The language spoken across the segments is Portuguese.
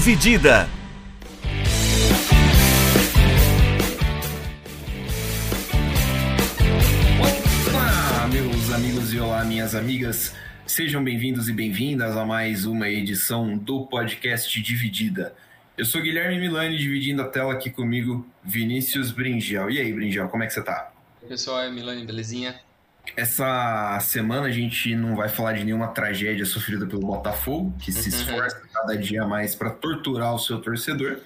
Dividida. Olá, meus amigos e olá, minhas amigas. Sejam bem-vindos e bem-vindas a mais uma edição do podcast Dividida. Eu sou Guilherme Milani, dividindo a tela aqui comigo, Vinícius Bringel. E aí, Bringel, como é que você tá? Pessoal, é Milani, belezinha? Essa semana a gente não vai falar de nenhuma tragédia sofrida pelo Botafogo, que se esforça cada dia mais para torturar o seu torcedor.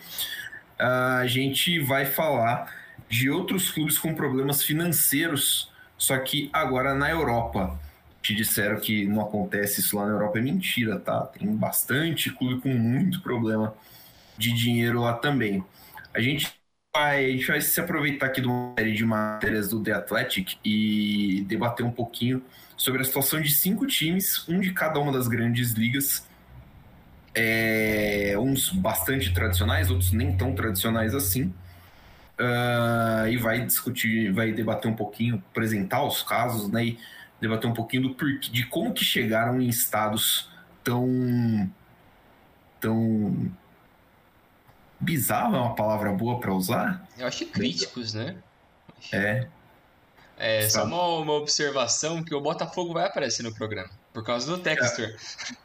A gente vai falar de outros clubes com problemas financeiros, só que agora na Europa. Te disseram que não acontece isso lá na Europa, é mentira, tá? Tem bastante clube com muito problema de dinheiro lá também. A gente vai, a gente vai se aproveitar aqui de uma série de matérias do The Athletic e debater um pouquinho sobre a situação de cinco times, um de cada uma das grandes ligas. É, uns bastante tradicionais, outros nem tão tradicionais assim. Uh, e vai discutir, vai debater um pouquinho, apresentar os casos, né? E debater um pouquinho do porquê, de como que chegaram em estados tão tão bizarro é uma palavra boa para usar? Eu acho críticos, né? É. É só uma, uma observação que o Botafogo vai aparecer no programa, por causa do Textor.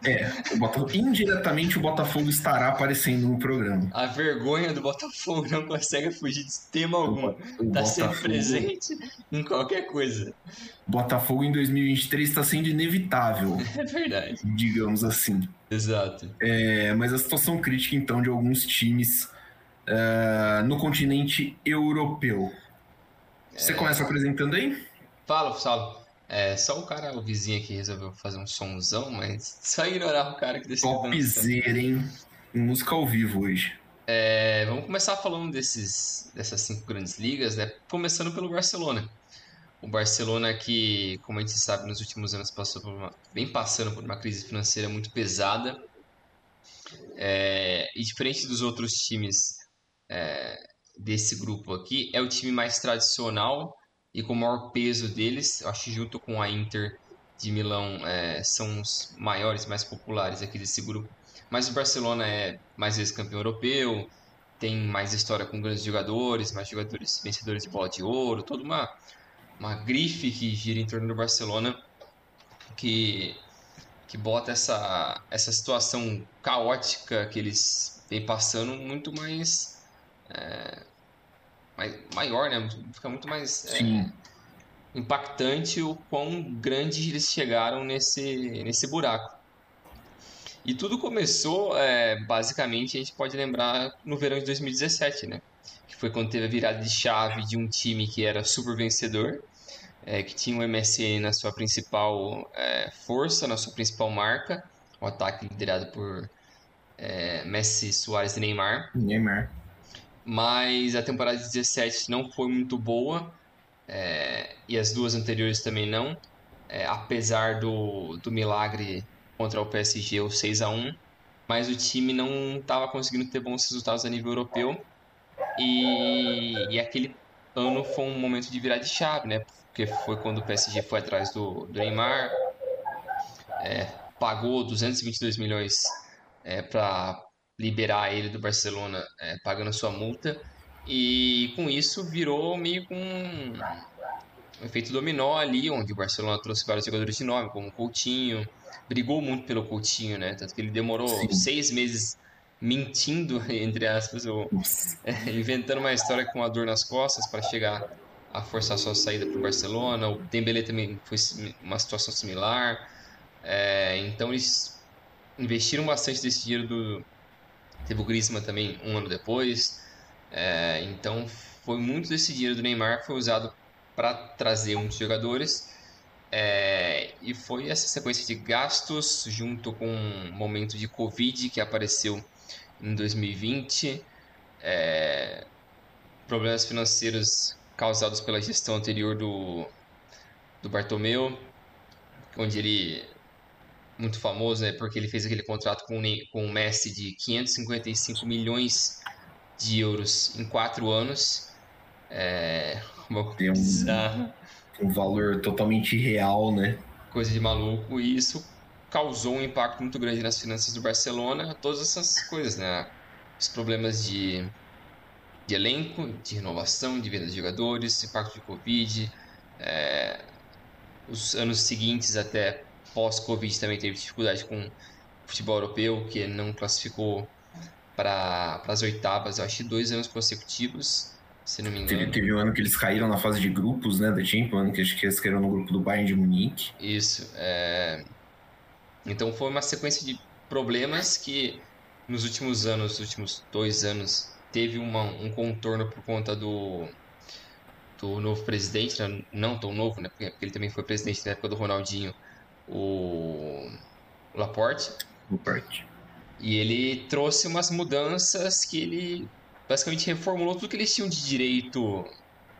É, é Botafogo, indiretamente o Botafogo estará aparecendo no programa. A vergonha do Botafogo não consegue fugir de tema algum. O, tá sempre presente em qualquer coisa. Botafogo em 2023 está sendo inevitável. É verdade. Digamos assim. Exato. É, mas a situação crítica, então, de alguns times uh, no continente europeu. Você é... começa apresentando aí? Fala, Saulo. É, só o cara, o vizinho aqui resolveu fazer um somzão, mas só ignorar o cara que decidiu Topzera, hein? Música ao vivo hoje. É, vamos começar falando desses, dessas cinco grandes ligas, né? Começando pelo Barcelona. O Barcelona que, como a gente sabe, nos últimos anos passou por uma, vem passando por uma crise financeira muito pesada. É, e diferente dos outros times é, desse grupo aqui, é o time mais tradicional e com o maior peso deles. Acho que junto com a Inter de Milão é, são os maiores, mais populares aqui desse grupo. Mas o Barcelona é mais vezes campeão europeu, tem mais história com grandes jogadores, mais jogadores vencedores de bola de ouro, toda uma uma grife que gira em torno do Barcelona que, que bota essa, essa situação caótica que eles vêm passando muito mais, é, mais maior, né? Fica muito mais é, impactante o quão grande eles chegaram nesse, nesse buraco. E tudo começou, é, basicamente, a gente pode lembrar no verão de 2017, né? Que foi quando teve a virada de chave de um time que era super vencedor é, que tinha o MSN na sua principal é, força, na sua principal marca, o ataque liderado por é, Messi, Soares e Neymar. Neymar. Mas a temporada de 17 não foi muito boa, é, e as duas anteriores também não, é, apesar do, do milagre contra o PSG, o 6 a 1 mas o time não estava conseguindo ter bons resultados a nível europeu. E, e aquele ano foi um momento de virar de chave, né? Porque foi quando o PSG foi atrás do, do Neymar, é, pagou 222 milhões é, para liberar ele do Barcelona, é, pagando sua multa, e com isso virou meio com um, um efeito dominó ali, onde o Barcelona trouxe vários jogadores de nome, como o Coutinho, brigou muito pelo Coutinho, né? Tanto que ele demorou Sim. seis meses mentindo, entre aspas, ou é, inventando uma história com a dor nas costas para chegar a forçar sua saída para o Barcelona. O Dembélé também foi uma situação similar. É, então eles investiram bastante desse dinheiro do teve o Griezmann também um ano depois. É, então foi muito desse dinheiro do Neymar que foi usado para trazer muitos jogadores. É, e foi essa sequência de gastos junto com um momento de Covid que apareceu em 2020, é, problemas financeiros causados pela gestão anterior do, do Bartomeu, onde ele muito famoso, né, porque ele fez aquele contrato com, com o Messi de 555 milhões de euros em quatro anos. É, uma Tem um, um valor totalmente irreal, né? Coisa de maluco. E isso causou um impacto muito grande nas finanças do Barcelona, todas essas coisas, né? os problemas de, de elenco, de renovação, de venda de jogadores, impacto de Covid, é, os anos seguintes até pós-Covid também teve dificuldade com o futebol europeu, que não classificou para as oitavas, eu acho dois anos consecutivos, se não me engano. Teve, teve um ano que eles caíram na fase de grupos, né, da Champions, que acho que eles caíram no grupo do Bayern de Munique. Isso, é... Então foi uma sequência de problemas que nos últimos anos, nos últimos dois anos, teve uma, um contorno por conta do, do novo presidente, né? não tão novo, né? porque ele também foi presidente na época do Ronaldinho, o Laporte. Laporte. E ele trouxe umas mudanças que ele basicamente reformulou tudo que eles tinham de direito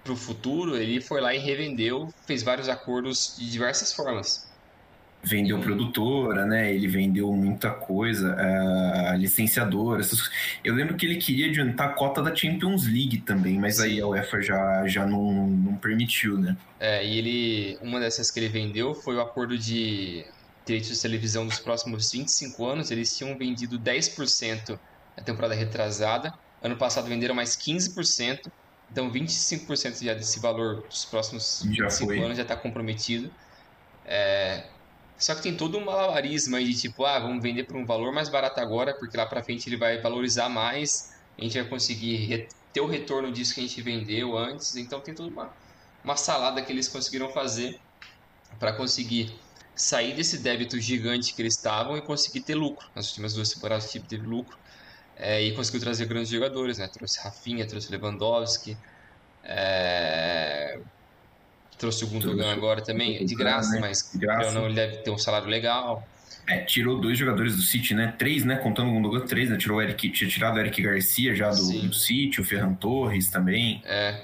para o futuro. Ele foi lá e revendeu, fez vários acordos de diversas formas vendeu produtora, né? Ele vendeu muita coisa, uh, licenciadora. Essas... Eu lembro que ele queria adiantar a cota da Champions League também, mas Sim. aí a UEFA já, já não, não permitiu, né? É, e ele. Uma dessas que ele vendeu foi o acordo de direitos de televisão dos próximos 25 anos. Eles tinham vendido 10% na temporada retrasada. Ano passado venderam mais 15%. Então 25% já desse valor dos próximos já 25 foi. anos já está comprometido. É, só que tem todo um malabarismo aí de tipo, ah, vamos vender por um valor mais barato agora, porque lá para frente ele vai valorizar mais, a gente vai conseguir ter o retorno disso que a gente vendeu antes. Então tem toda uma, uma salada que eles conseguiram fazer para conseguir sair desse débito gigante que eles estavam e conseguir ter lucro. Nas últimas duas temporadas o time teve lucro é, e conseguiu trazer grandes jogadores, né? Trouxe Rafinha, trouxe Lewandowski, é, trouxe o Gundogan agora também, de graça, né? mas de graça. não, ele deve ter um salário legal. É, tirou dois jogadores do City, né? Três, né? Contando o Gundogan, três, né? Tirou o Eric, tinha tirado o Eric Garcia já do, do City, o Ferran Torres também. É,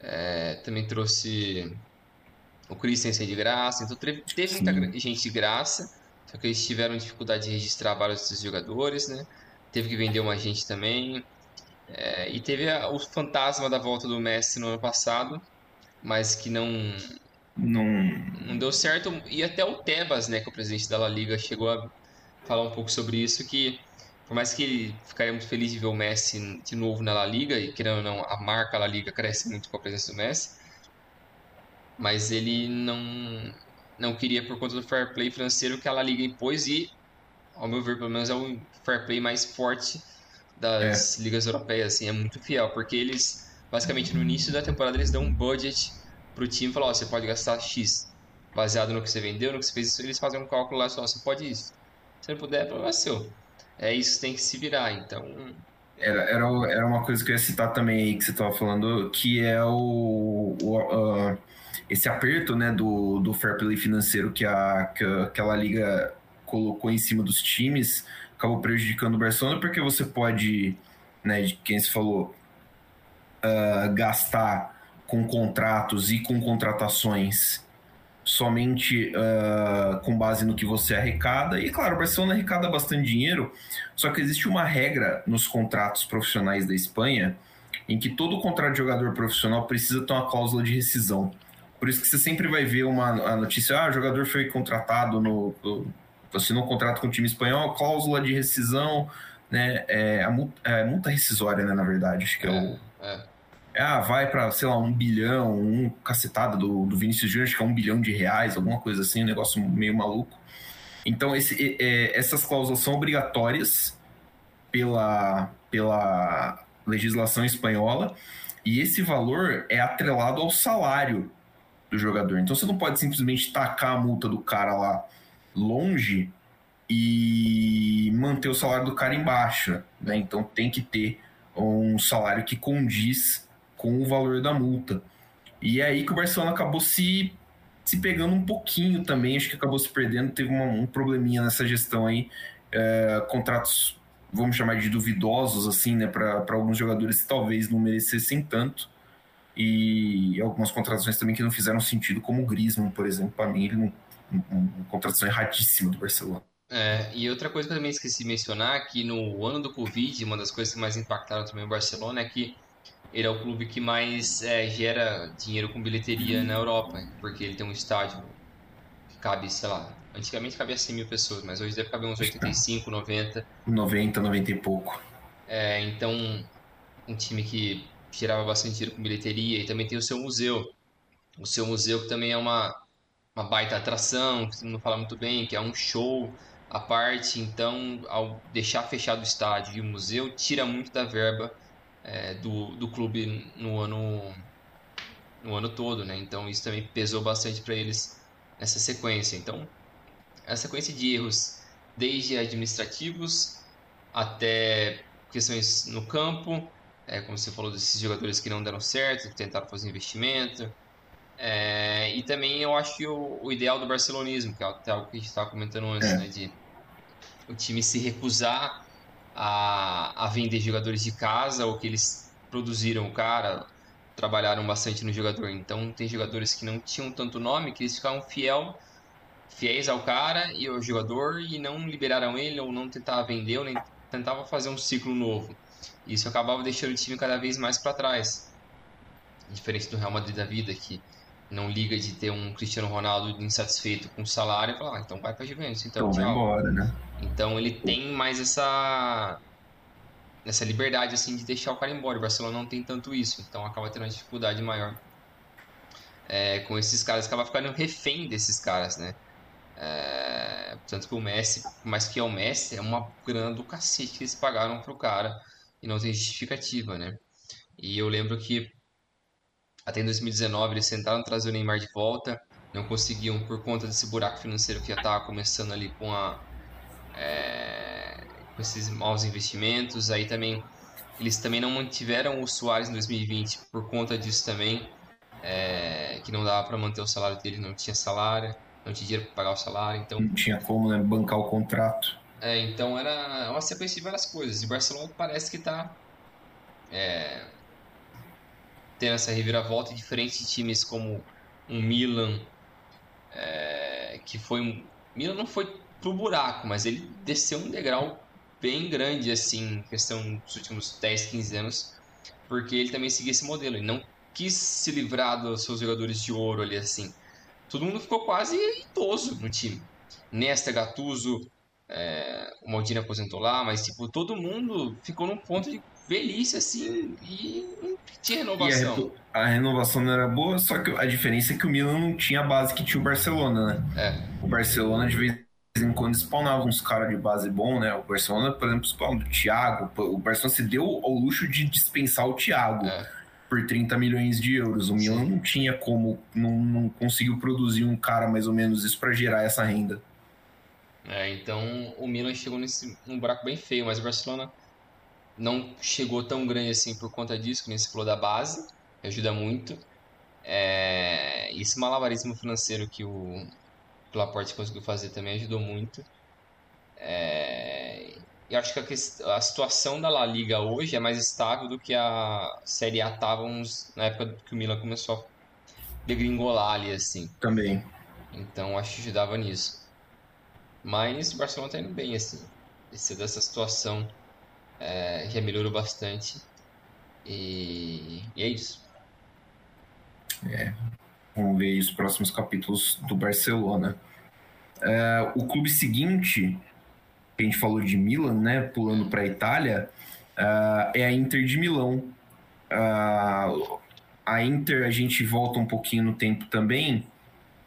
é também trouxe o Christensen de graça, então teve, teve muita gente de graça, só que eles tiveram dificuldade de registrar vários desses jogadores, né? Teve que vender uma gente também. É, e teve a, o fantasma da volta do Messi no ano passado, mas que não, não não deu certo. E até o Tebas, né, que é o presidente da La Liga, chegou a falar um pouco sobre isso, que por mais que ele ficaria muito feliz de ver o Messi de novo na La Liga, e querendo ou não, a marca La Liga cresce muito com a presença do Messi, mas ele não, não queria por conta do fair play financeiro que a La Liga impôs e, ao meu ver, pelo menos é o fair play mais forte das é. ligas europeias, assim, é muito fiel, porque eles basicamente no início da temporada eles dão um budget pro time e falam, ó, você pode gastar X baseado no que você vendeu, no que você fez, eles fazem um cálculo lá só, você pode isso. Se não puder, é problema seu. É isso tem que se virar, então... Era, era, era uma coisa que eu ia citar também aí que você estava falando, que é o, o uh, esse aperto né, do, do fair play financeiro que, a, que aquela liga colocou em cima dos times acabou prejudicando o Barcelona, porque você pode, né, de quem se falou, uh, gastar com contratos e com contratações somente uh, com base no que você arrecada. E claro, o Barcelona arrecada bastante dinheiro, só que existe uma regra nos contratos profissionais da Espanha em que todo contrato de jogador profissional precisa ter uma cláusula de rescisão. Por isso que você sempre vai ver uma notícia, ah, o jogador foi contratado no, assinou um contrato com o time espanhol, cláusula de rescisão, né, é a multa, é, multa rescisória, né, na verdade, acho que é, é o... É ah, vai para, sei lá, um bilhão, um cacetada do, do Vinícius Júnior, acho que é um bilhão de reais, alguma coisa assim, um negócio meio maluco. Então, esse, é, essas cláusulas são obrigatórias pela, pela legislação espanhola e esse valor é atrelado ao salário do jogador. Então, você não pode simplesmente tacar a multa do cara lá longe e manter o salário do cara embaixo, né? Então, tem que ter um salário que condiz com o valor da multa. E é aí que o Barcelona acabou se, se pegando um pouquinho também, acho que acabou se perdendo, teve uma, um probleminha nessa gestão aí, é, contratos, vamos chamar de duvidosos, assim, né, para alguns jogadores que talvez não merecessem tanto, e algumas contratações também que não fizeram sentido, como o Griezmann, por exemplo, para mim, ele não, uma contratação erradíssima do Barcelona. É, e outra coisa que eu também esqueci de mencionar, que no ano do Covid, uma das coisas que mais impactaram também o Barcelona é que ele é o clube que mais é, gera dinheiro com bilheteria na Europa, porque ele tem um estádio que cabe, sei lá, antigamente cabia 100 mil pessoas, mas hoje deve caber uns 85, 90. 90, 90 e pouco. É, então, um time que gerava bastante dinheiro com bilheteria e também tem o seu museu. O seu museu que também é uma, uma baita atração, que não fala muito bem, que é um show à parte. Então, ao deixar fechado o estádio e o museu, tira muito da verba é, do, do clube no ano, no ano todo, né? Então, isso também pesou bastante para eles nessa sequência. Então, a sequência de erros, desde administrativos até questões no campo, é, como você falou desses jogadores que não deram certo, que tentaram fazer investimento. É, e também eu acho que o, o, ideal do barcelonismo, que é algo que a gente estava comentando antes, é. né, de o time se recusar a, a vender jogadores de casa ou que eles produziram o cara, trabalharam bastante no jogador. Então tem jogadores que não tinham tanto nome que eles ficavam fiel, fiéis ao cara e ao jogador e não liberaram ele ou não tentavam vender ou nem tentavam fazer um ciclo novo. Isso acabava deixando o time cada vez mais para trás. Diferente do Real Madrid da vida, que não liga de ter um Cristiano Ronaldo insatisfeito com o salário e falar, ah, então vai para Juventus, então, então embora, né? Então ele tem mais essa essa liberdade assim de deixar o cara embora. O Barcelona não tem tanto isso, então acaba tendo uma dificuldade maior é, com esses caras, acaba ficando refém desses caras, né? É, tanto que o Messi, mais que é o Messi, é uma grana do cacete que eles pagaram pro cara e não tem justificativa, né? E eu lembro que até em 2019 eles tentaram trazer o Neymar de volta, não conseguiam por conta desse buraco financeiro que já estava começando ali com, a, é, com esses maus investimentos. Aí também eles também não mantiveram o Soares em 2020 por conta disso também, é, que não dava para manter o salário dele, não tinha salário, não tinha dinheiro para pagar o salário, então não tinha como né, bancar o contrato. É, então era uma sequência de várias coisas. E o Barcelona parece que está é, tendo essa reviravolta, diferente de times como um Milan, é, que foi um. Milan não foi pro buraco, mas ele desceu um degrau bem grande, assim, questão dos últimos 10, 15 anos, porque ele também seguia esse modelo. Ele não quis se livrar dos seus jogadores de ouro ali, assim. Todo mundo ficou quase idoso no time. Nesta, Gattuso, é, o Maldini aposentou lá, mas tipo, todo mundo ficou num ponto de velhice assim e não tinha renovação. A, a, renovação não era boa, só que a diferença é que o Milan não tinha a base que tinha o Barcelona, né? É. O Barcelona de vez em quando spawnava uns caras de base bom, né? O Barcelona, por exemplo, spawnava o Thiago. O Barcelona se deu ao luxo de dispensar o Thiago. É. Por 30 milhões de euros. O Milan não tinha como, não, não conseguiu produzir um cara mais ou menos isso para gerar essa renda. É, então o Milan chegou nesse um buraco bem feio, mas o Barcelona não chegou tão grande assim por conta disso, que nem se falou da base, ajuda muito. É, esse malabarismo financeiro que o, o Laporte conseguiu fazer também ajudou muito. É, eu acho que a, a, situação da La Liga hoje é mais estável do que a Série A estava na época que o Milan começou a degringolar ali, assim. Também. Então acho que ajudava nisso. Mas o Barcelona está indo bem, assim. Esse, dessa situação é, já melhorou bastante. E, e, é isso. É. Vamos ver os próximos capítulos do Barcelona. É, o clube seguinte, que a gente falou de Milan, né? Pulando para a Itália, uh, é a Inter de Milão. Uh, a Inter, a gente volta um pouquinho no tempo também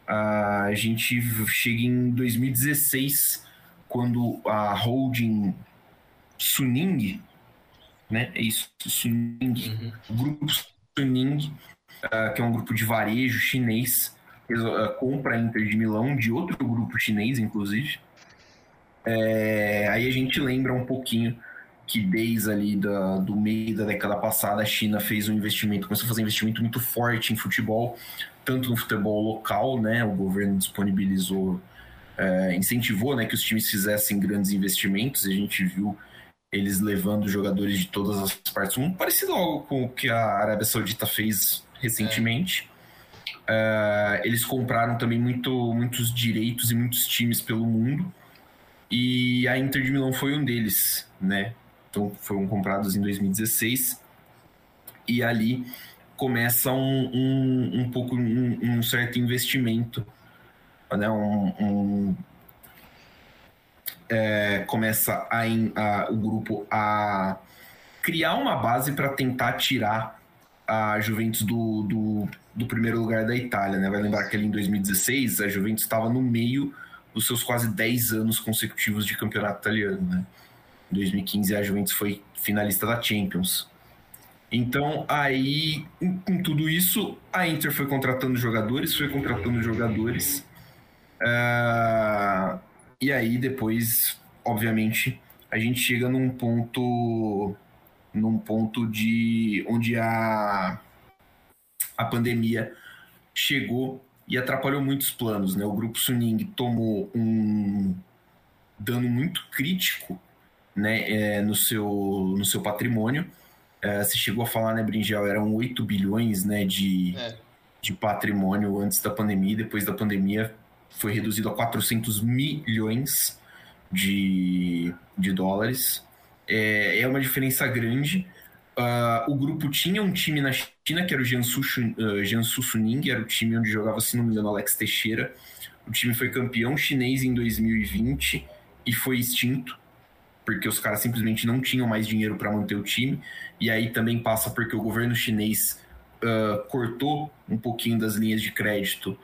a gente chega em 2016, quando a holding Suning, né? É isso, Suning, uhum. o grupo Suning, uh, que é um grupo de varejo chinês, uh, compra a Inter de Milão, de outro grupo chinês, inclusive. É, aí a gente lembra um pouquinho que desde ali da, do meio da década passada a China fez um investimento, começou a fazer um investimento muito forte em futebol, tanto no futebol local, né? O governo disponibilizou, é, incentivou, né, que os times fizessem grandes investimentos. E a gente viu eles levando jogadores de todas as partes do mundo, parecido algo com o que a Arábia Saudita fez recentemente. É. É, eles compraram também muito, muitos direitos e muitos times pelo mundo. E a Inter de Milão foi um deles, né? Então foram comprados em 2016. E ali começa um, um, um pouco um, um, certo investimento, né? Um, é, começa a, a, o grupo a criar uma base para tentar tirar a Juventus do, do, do, primeiro lugar da Itália, né? Vai lembrar que ali em 2016 a Juventus estava no meio dos seus quase 10 anos consecutivos de campeonato italiano, né? Em 2015 a Juventus foi finalista da Champions. Então, aí, com tudo isso, a Inter foi contratando jogadores, foi contratando jogadores. Uh, e aí, depois, obviamente, a gente chega num ponto num ponto de onde a, a pandemia chegou e atrapalhou muitos planos. Né? O grupo Suning tomou um dano muito crítico né, é, no, seu, no seu patrimônio. É, você chegou a falar, né, Brinjal, eram 8 bilhões né, de, é. de patrimônio antes da pandemia, depois da pandemia foi reduzido a 400 milhões de, de dólares. É, é uma diferença grande. Uh, o grupo tinha um time na China, que era o Jiangsu, uh, Jiangsu Suning, era o time onde jogava, se não me engano, Alex Teixeira. O time foi campeão chinês em 2020 e foi extinto, porque os caras simplesmente não tinham mais dinheiro para manter o time. E aí também passa porque o governo chinês uh, cortou um pouquinho das linhas de crédito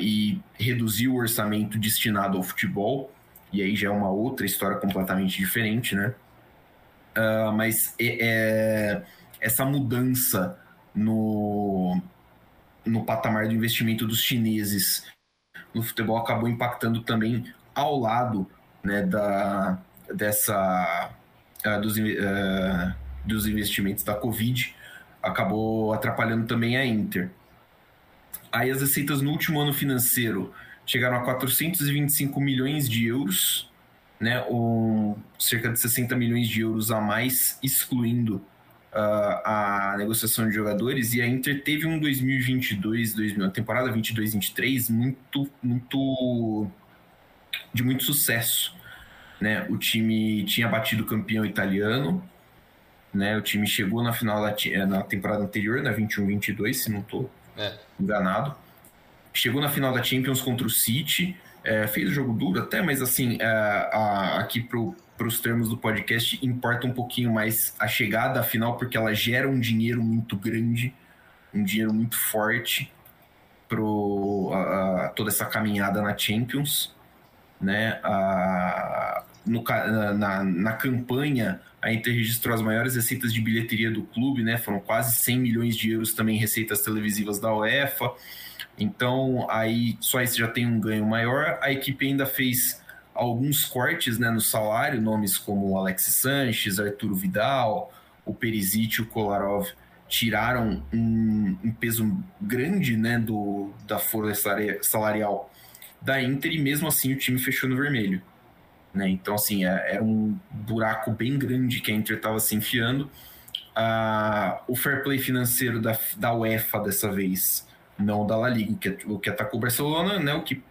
e reduziu o orçamento destinado ao futebol e aí já é uma outra história completamente diferente, né? Uh, mas é, é, essa mudança no, no patamar do investimento dos chineses no futebol acabou impactando também ao lado né, da, dessa uh, dos, uh, dos investimentos da Covid, acabou atrapalhando também a Inter. Aí as receitas no último ano financeiro chegaram a 425 milhões de euros, né, ou cerca de 60 milhões de euros a mais, excluindo uh, a negociação de jogadores. E a Inter teve um 2022, 2000, temporada 22-23 muito, muito de muito sucesso. Né? O time tinha batido o campeão italiano, né? O time chegou na final da na temporada anterior, na 21-22, se não estou é. enganado. Chegou na final da Champions contra o City, é, fez o jogo duro até, mas assim, é, a, aqui para os termos do podcast, importa um pouquinho mais a chegada à final, porque ela gera um dinheiro muito grande, um dinheiro muito forte para toda essa caminhada na Champions. Né? A, no, na, na campanha, a Inter registrou as maiores receitas de bilheteria do clube, né? foram quase 100 milhões de euros também receitas televisivas da UEFA. Então, aí só você já tem um ganho maior. A equipe ainda fez alguns cortes né, no salário, nomes como Alex Sanches, Arturo Vidal, o Perisic o Kolarov tiraram um, um, peso grande né, do, da folha salarial da Inter e mesmo assim o time fechou no vermelho. Né? Então, assim, é, era um buraco bem grande que a Inter estava se enfiando. Ah, o fair play financeiro da, da UEFA dessa vez não da La Liga, que, é, o que atacou o Barcelona, né, o que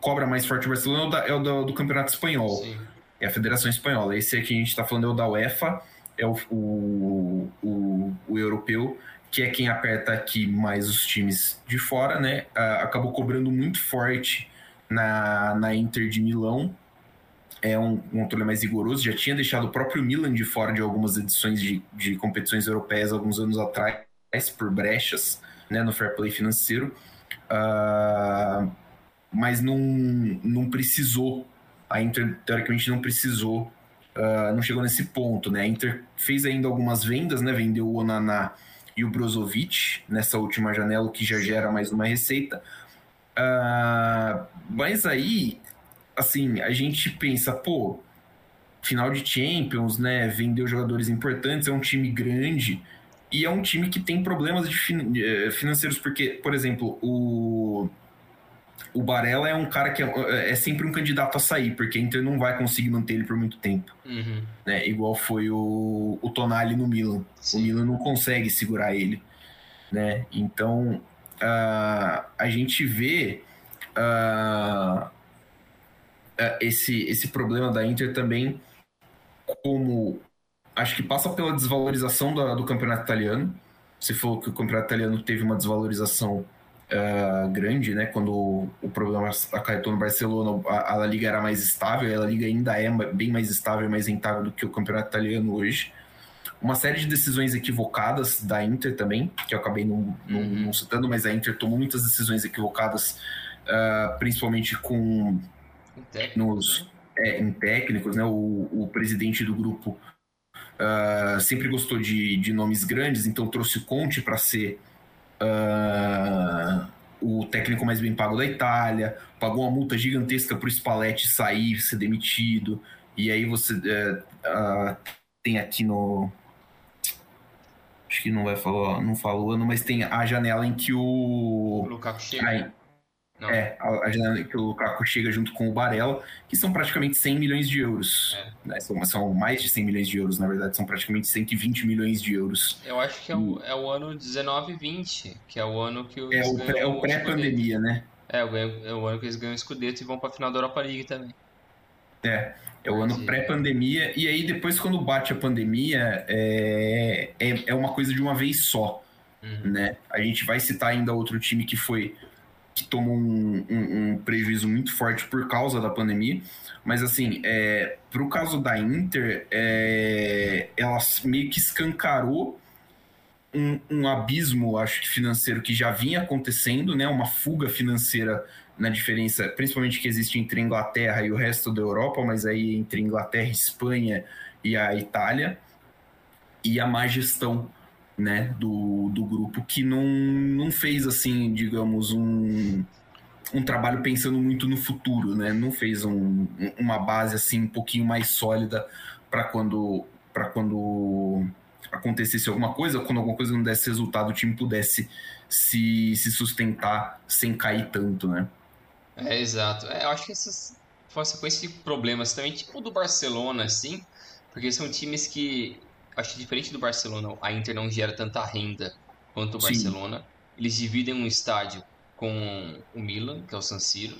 cobra mais forte o Barcelona é o do, do Campeonato Espanhol, Sim. é a Federação Espanhola. Esse aqui a gente está falando é o da UEFA, é o, o, o, o, europeu, que é quem aperta aqui mais os times de fora, né, acabou cobrando muito forte na, na Inter de Milão, é um, um controle mais rigoroso, já tinha deixado o próprio Milan de fora de algumas edições de, de competições europeias alguns anos atrás, por brechas, né, no fair play financeiro, uh, mas não, não precisou, a Inter teoricamente não precisou, uh, não chegou nesse ponto, né, a Inter fez ainda algumas vendas, né, vendeu o Onaná e o Brozovic nessa última janela, que já gera mais uma receita, uh, mas aí, assim, a gente pensa, pô, final de Champions, né, vendeu jogadores importantes, é um time grande, e é um time que tem problemas de eh, financeiros, porque, por exemplo, o, o Barella é um cara que é, é, sempre um candidato a sair, porque a Inter não vai conseguir manter ele por muito tempo. Uhum. Né? Igual foi o, o Tonali no Milan. Sim. O Milan não consegue segurar ele. Né? Então, uh, a gente vê uh, esse, esse problema da Inter também como acho que passa pela desvalorização do, do campeonato italiano. Você falou que o campeonato italiano teve uma desvalorização uh, grande, né? Quando o, o problema acarretou no Barcelona, a, a Liga era mais estável, a Liga ainda é bem mais estável, mais rentável do que o campeonato italiano hoje. uma série de decisões equivocadas da Inter também, que eu acabei não, não, uhum. não citando, mas a Inter tomou muitas decisões equivocadas, uh, principalmente com nos né? é, em técnicos, né? O, o presidente do grupo uh, sempre gostou de, de nomes grandes, então trouxe o Conte para ser uh, o técnico mais bem pago da Itália, pagou uma multa gigantesca para o Spalletti sair, ser demitido, e aí você uh, tem aqui no acho que não vai falar, não falou ano, mas tem a janela em que o, o Lukaku chega. Não. É, a, a janela que o Lukaku chega junto com o Barella, que são praticamente 100 milhões de euros. É. Né? São, são, mais de 100 milhões de euros, na verdade, são praticamente 120 milhões de euros. Eu acho que é o, é o ano 19 e 20, que é o ano que os É o, é o pré-pandemia, né? É, é o ano que eles ganham o Scudetto e vão para a final da Europa League também. É, é o ano pré-pandemia, e aí depois quando bate a pandemia, é, é, é uma coisa de uma vez só, uhum. né? A gente vai citar ainda outro time que foi que tomou um, um, um, prejuízo muito forte por causa da pandemia. Mas, assim, é, para o caso da Inter, é, ela meio que escancarou um, um, abismo, acho que financeiro, que já vinha acontecendo, né? Uma fuga financeira na diferença, principalmente que existe entre a Inglaterra e o resto da Europa, mas aí entre Inglaterra, Espanha e a Itália. E a má gestão né, do, do grupo que não, não fez assim, digamos, um, um trabalho pensando muito no futuro, né? Não fez um, uma base assim um pouquinho mais sólida para quando quando acontecesse alguma coisa, quando alguma coisa não desse resultado, o time pudesse se, se sustentar sem cair tanto, né? É, exato. É, eu acho que essas foi uma sequência de problemas também, tipo do Barcelona, assim, porque são times que acho que diferente do Barcelona, a Inter não gera tanta renda quanto o Sim. Barcelona. Eles dividem um estádio com o Milan, que é o San Siro.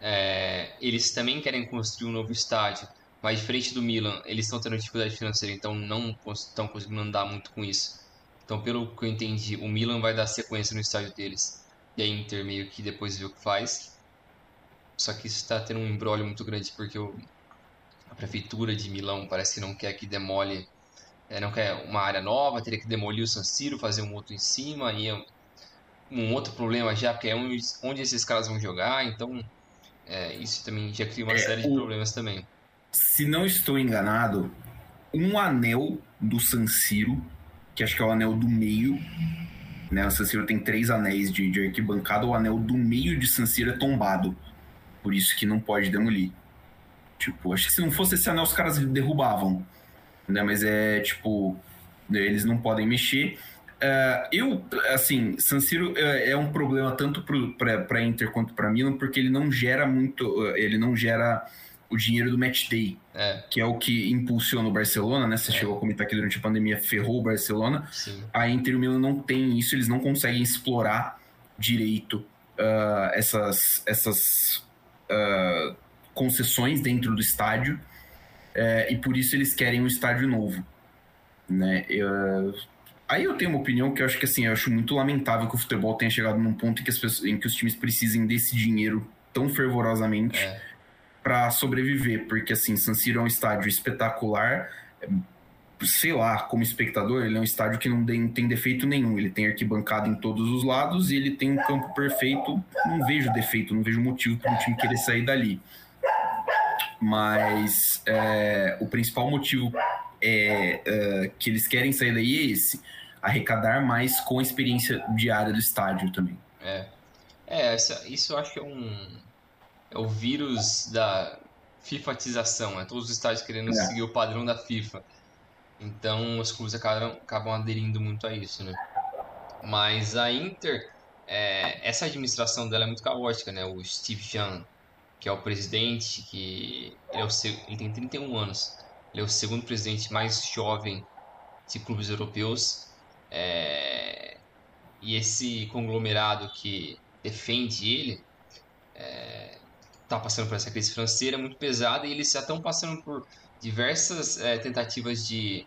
É, eles também querem construir um novo estádio, mas diferente do Milan, eles estão tendo dificuldade financeira, então não estão conseguindo andar muito com isso. Então, pelo que eu entendi, o Milan vai dar sequência no estádio deles e a Inter meio que depois vê o que faz. Só que isso está tendo um embrólio muito grande porque o, a prefeitura de Milão parece que não quer que demole é, não quer uma área nova, teria que demolir o San Siro, fazer um outro em cima, e é um outro problema já, porque é onde, onde esses caras vão jogar, então é, isso também já cria uma é, série de problemas também. Se não estou enganado, um anel do San Siro, que acho que é o anel do meio, né? O San Siro tem três anéis de, de arquibancada, o anel do meio de San Siro é tombado, por isso que não pode demolir. Tipo, acho que se não fosse esse anel, os caras derrubavam né? Mas é tipo, eles não podem mexer. Uh, eu, assim, San Siro é, é um problema tanto para Inter quanto para Milan, porque ele não gera muito, ele não gera o dinheiro do match day, é. que é o que impulsiona o Barcelona, né? Você é. chegou a comentar que durante a pandemia ferrou o Barcelona. Sim. A Inter e o Milan não tem isso, eles não conseguem explorar direito uh, essas, essas uh, concessões dentro do estádio é, e por isso eles querem um estádio novo. Né? Eu, aí eu tenho uma opinião que eu acho que assim, eu acho muito lamentável que o futebol tenha chegado num ponto em que, as pessoas, em que os times precisem desse dinheiro tão fervorosamente é. para sobreviver, porque assim, San Siro é um estádio espetacular, sei lá, como espectador, ele é um estádio que não tem defeito nenhum. Ele tem arquibancada em todos os lados e ele tem um campo perfeito. Não vejo defeito, não vejo motivo para um time querer sair dali mas é, o principal motivo é, é, que eles querem sair daí é esse: arrecadar mais com a experiência diária do estádio também. É, é essa, isso eu acho que é um é o vírus da FIFAtização, né? Todos os estádios querendo é. seguir o padrão da FIFA. Então os clubes acabam, acabam aderindo muito a isso, né? Mas a Inter, é, essa administração dela é muito caótica, né? O Steve Jean que é o presidente, que ele, é o, ele tem 31 anos. Ele é o segundo presidente mais jovem de clubes europeus. É, e esse conglomerado que defende ele está é, tá passando por essa crise financeira muito pesada e eles já estão passando por diversas é, tentativas de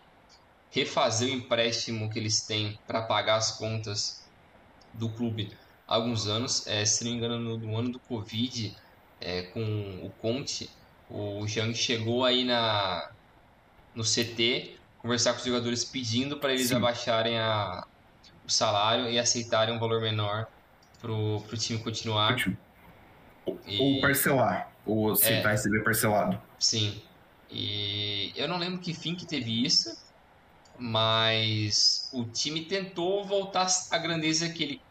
refazer o empréstimo que eles têm para pagar as contas do clube há alguns anos. É, se não me engano, no, no ano do Covid, é, com o Conte, o Jang chegou aí na, no CT conversar com os jogadores pedindo para eles Sim. abaixarem a, o salário e aceitarem um valor menor pro, pro time continuar. Ou, e... ou parcelar, ou aceitar é, receber parcelado. Sim. E eu não lembro que fim que teve isso, mas o time tentou voltar à grandeza que ele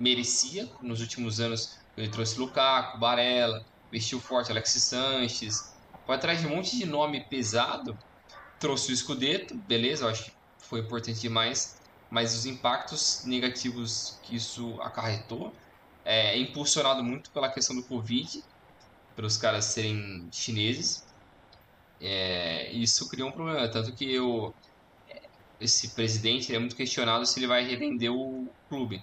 merecia nos últimos anos. Ele trouxe Lukaku, Barella, vestiu forte Alexis Sanches, foi atrás de um monte de nome pesado, trouxe o Scudetto, beleza, acho que foi importante demais, mas os impactos negativos que isso acarretou é impulsionado muito pela questão do Covid, pelos caras serem chineses, é, isso criou um problema, tanto que eu, esse presidente é muito questionado se ele vai revender o clube.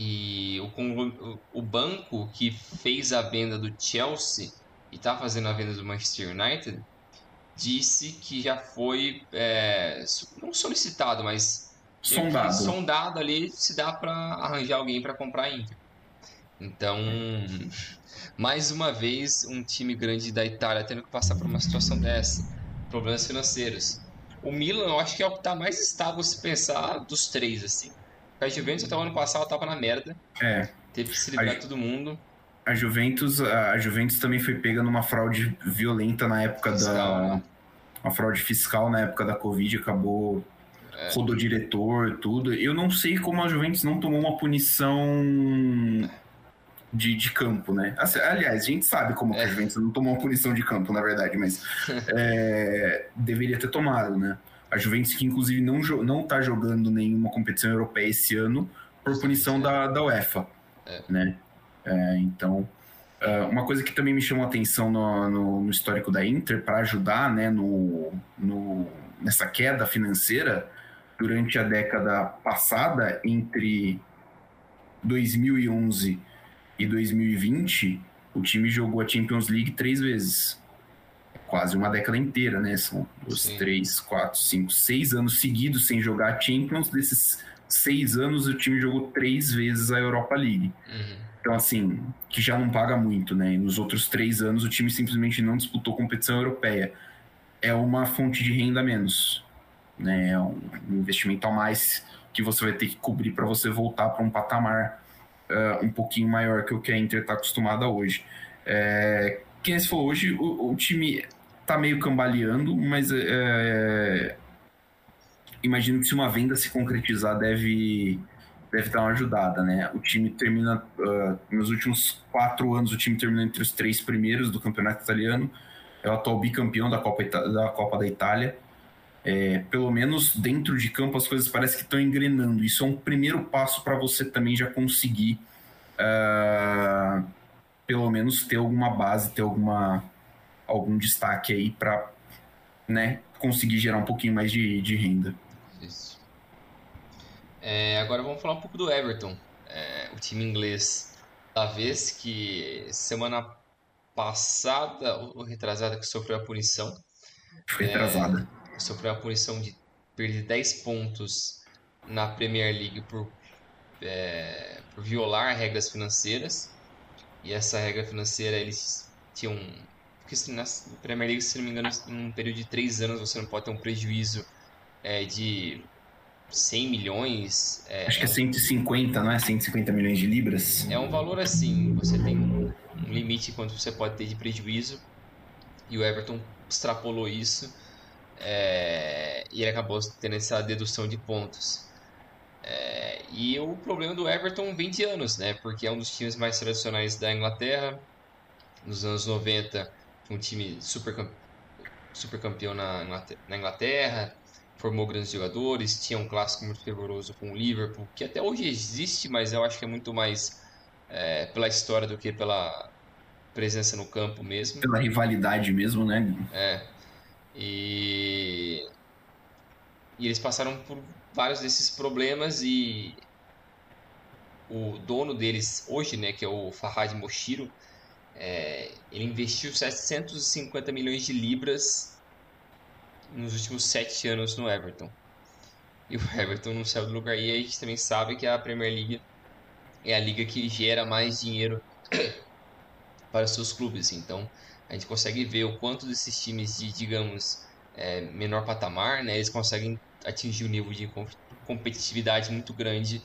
E o, o banco que fez a venda do Chelsea e está fazendo a venda do Manchester United disse que já foi é, não solicitado, mas sondado. sondado ali se dá para arranjar alguém para comprar a Inter. Então, mais uma vez, um time grande da Itália tendo que passar por uma situação dessa, problemas financeiros. O Milan, eu acho que é o que está mais estável se pensar dos três, assim. A Juventus até o ano passado estava na merda. É. Teve que se livrar a, todo mundo. A Juventus, a Juventus também foi pega numa fraude violenta na época fiscal, da. Né? Uma fraude fiscal na época da Covid, acabou. É. Rodou diretor, tudo. Eu não sei como a Juventus não tomou uma punição de, de campo, né? Assim, aliás, a gente sabe como é. a Juventus não tomou uma punição de campo, na verdade, mas é, deveria ter tomado, né? A Juventus, que inclusive não, não tá jogando nenhuma competição europeia esse ano por punição da, da UEFA, é. né? É, então, é, uma coisa que também me chamou a atenção no, no, no histórico da Inter, para ajudar né, no, no, nessa queda financeira, durante a década passada, entre 2011 e 2020, o time jogou a Champions League três vezes quase uma década inteira, né? São os três, quatro, cinco, seis anos seguidos sem jogar Champions. Desses seis anos, o time jogou três vezes a Europa League. Uhum. Então, assim, que já não paga muito, né? E nos outros três anos, o time simplesmente não disputou competição europeia. É uma fonte de renda a menos, né? É um investimento a mais que você vai ter que cobrir para você voltar para um patamar uh, um pouquinho maior que o que a Inter está acostumada hoje. É, quem se falou hoje, o, o time tá meio cambaleando, mas é, é, imagino que se uma venda se concretizar deve deve dar uma ajudada, né? O time termina uh, nos últimos quatro anos o time terminou entre os três primeiros do campeonato italiano, é o atual bicampeão da Copa da Copa da Itália. É, pelo menos dentro de campo as coisas parecem que estão engrenando. Isso é um primeiro passo para você também já conseguir uh, pelo menos ter alguma base, ter alguma algum destaque aí para né, conseguir gerar um pouquinho mais de, de renda. Isso. É, agora vamos falar um pouco do Everton, é, o time inglês da vez que semana passada ou retrasada que sofreu a punição. Foi retrasada. É, sofreu a punição de perder 10 pontos na Premier League por, é, por violar regras financeiras. E essa regra financeira eles tinham porque na Premier League, se não me engano, em um período de 3 anos você não pode ter um prejuízo é, de 100 milhões. É, Acho que é 150, não é? 150 milhões de libras. É um valor assim, você tem um limite quanto você pode ter de prejuízo. E o Everton extrapolou isso é, e ele acabou tendo essa dedução de pontos. É, e o problema do Everton vem de anos, né? Porque é um dos times mais tradicionais da Inglaterra. Nos anos 90 um time super, super campeão na, na Inglaterra, formou grandes jogadores, tinha um clássico muito fervoroso com o Liverpool, que até hoje existe, mas eu acho que é muito mais é, pela história do que pela presença no campo mesmo. Pela rivalidade mesmo, né? É. E, e eles passaram por vários desses problemas e o dono deles hoje, né, que é o Farhad Moshiro, é, ele investiu 750 milhões de libras nos últimos sete anos no Everton. E o Everton não saiu do lugar. E a gente também sabe que a Premier League é a liga que gera mais dinheiro para seus clubes. Então a gente consegue ver o quanto desses times de, digamos, é, menor patamar, né, eles conseguem atingir um nível de competitividade muito grande,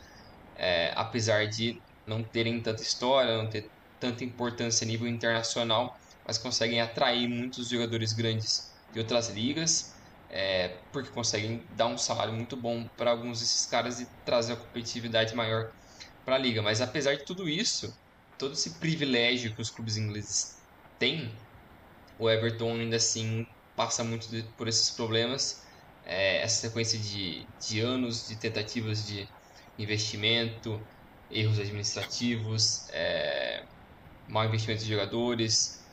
é, apesar de não terem tanta história, não ter tanta importância a nível internacional, mas conseguem atrair muitos jogadores grandes de outras ligas, é, porque conseguem dar um salário muito bom para alguns desses caras e trazer a competitividade maior para a liga. Mas apesar de tudo isso, todo esse privilégio que os clubes ingleses têm, o Everton ainda assim passa muito de, por esses problemas. É, essa sequência de, de anos de tentativas de investimento, erros administrativos, é, mau investimento de jogadores,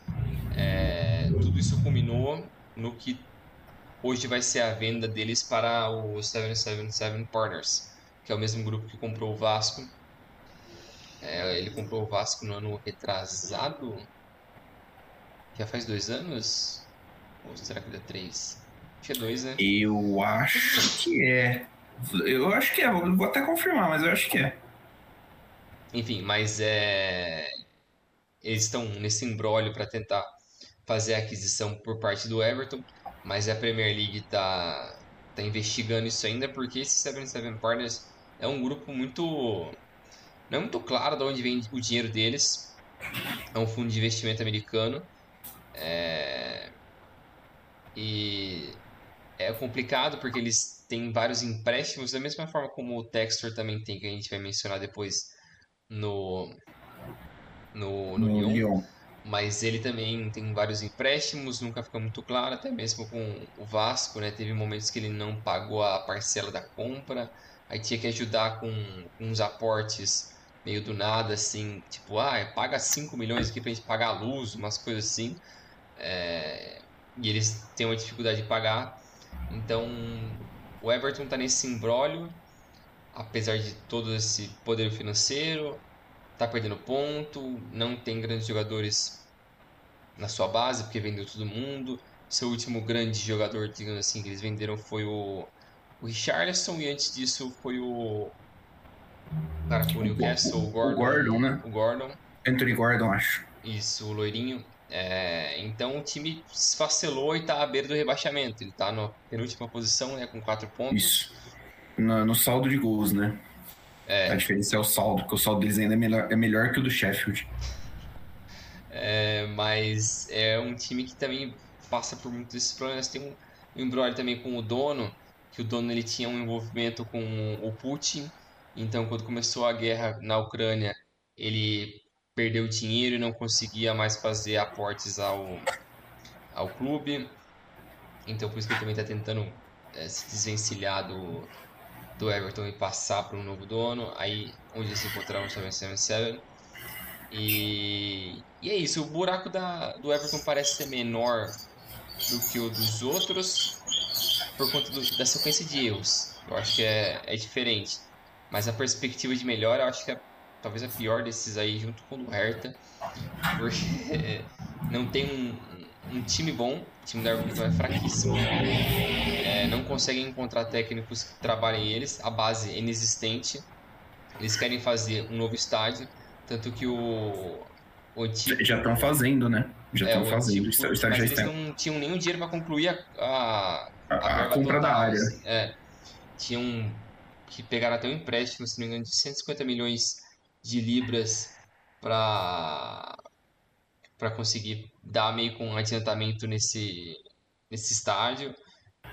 é, tudo isso culminou no que hoje vai ser a venda deles para o 777 Partners, que é o mesmo grupo que comprou o Vasco. É, ele comprou o Vasco no ano retrasado, já faz dois anos? Ou será que deu três? Acho que é dois, né? Eu acho que é. Eu acho que é, vou até confirmar, mas eu acho que é. Enfim, mas é. Eles estão nesse embrólio para tentar fazer a aquisição por parte do Everton, mas a Premier League está tá investigando isso ainda porque esse 77 Partners é um grupo muito. Não é muito claro de onde vem o dinheiro deles. É um fundo de investimento americano. É... E é complicado porque eles têm vários empréstimos, da mesma forma como o Textor também tem, que a gente vai mencionar depois no, no, no, no Lyon. Lyon. Mas ele também tem vários empréstimos, nunca fica muito claro, até mesmo com o Vasco, né? Teve momentos que ele não pagou a parcela da compra, aí tinha que ajudar com, com uns aportes meio do nada, assim, tipo, ah, paga 5 milhões aqui pra gente pagar a luz, umas coisas assim. É, e eles têm uma dificuldade de pagar. Então, o Everton está nesse imbróglio, apesar de todo esse poder financeiro, está perdendo ponto, não tem grandes jogadores na sua base, porque vendeu todo mundo. Seu último grande jogador, digamos assim, que eles venderam foi o, o Richarlison, e antes disso foi o. Cara, o Newcastle, o Gordon. O Gordon, né? O Gordon. Anthony Gordon, acho. Isso, o loirinho. É, então o time se esfacelou e está à beira do rebaixamento. Ele está na penúltima posição, né, com quatro pontos. Isso. No, no saldo de gols, né? É. A diferença é o saldo, porque o saldo deles ainda é melhor, é melhor que o do Sheffield. É, mas é um time que também passa por muitos desses problemas. Tem um, um embrolho também com o dono, que o dono ele tinha um envolvimento com o Putin. Então, quando começou a guerra na Ucrânia, ele perdeu dinheiro e não conseguia mais fazer aportes ao, ao clube. Então por isso que ele também está tentando é, se desvencilhar do, do Everton e passar para um novo dono. Aí onde se encontraram no 777. E, e é isso, o buraco da, do Everton parece ser menor do que o dos outros por conta do, da sequência de erros. Eu acho que é, é diferente. Mas a perspectiva de melhor eu acho que é talvez a pior desses aí, junto com o Hertha, porque não tem um, um time bom, o time da Everton é fraquíssimo, é, não conseguem encontrar técnicos que trabalhem eles, a base é inexistente, eles querem fazer um novo estádio, tanto que o, o antigo... Já estão fazendo, né? Já estão é, fazendo, antigo, o estádio mas já eles não tinham nenhum dinheiro para concluir a, a, a, a, a compra total, da área. Assim, é, tinham que pegaram até um empréstimo, se não me engano, de 150 milhões de libras para para conseguir dar meio com um adiantamento nesse nesse estádio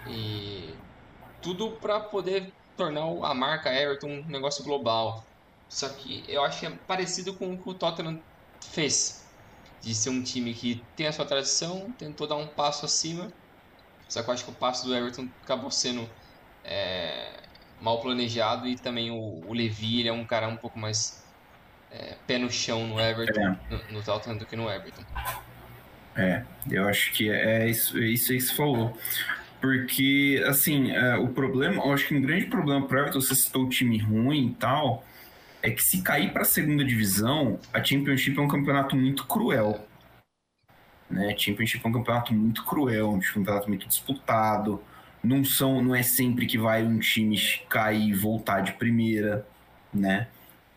e tudo para poder tornar a marca Everton um negócio global. Só que eu acho que é parecido com o que o Tottenham fez, de ser um time que tem a sua tradição, tentou dar um passo acima. Só que eu acho que o passo do Everton acabou sendo é, mal planejado e também o, o Levi ele é um cara um pouco mais é, pé no chão no Everton, é. no, no Tottenham do que no Everton. É, eu acho que é isso, isso aí que você falou. Porque, assim, é, o problema, eu acho que um grande problema para o Everton, você citou o time ruim e tal, é que se cair para a segunda divisão, a Championship é um campeonato muito cruel. Né? A Championship é um campeonato muito cruel, um campeonato muito disputado. Não, são, não é sempre que vai um time cair e voltar de primeira, né?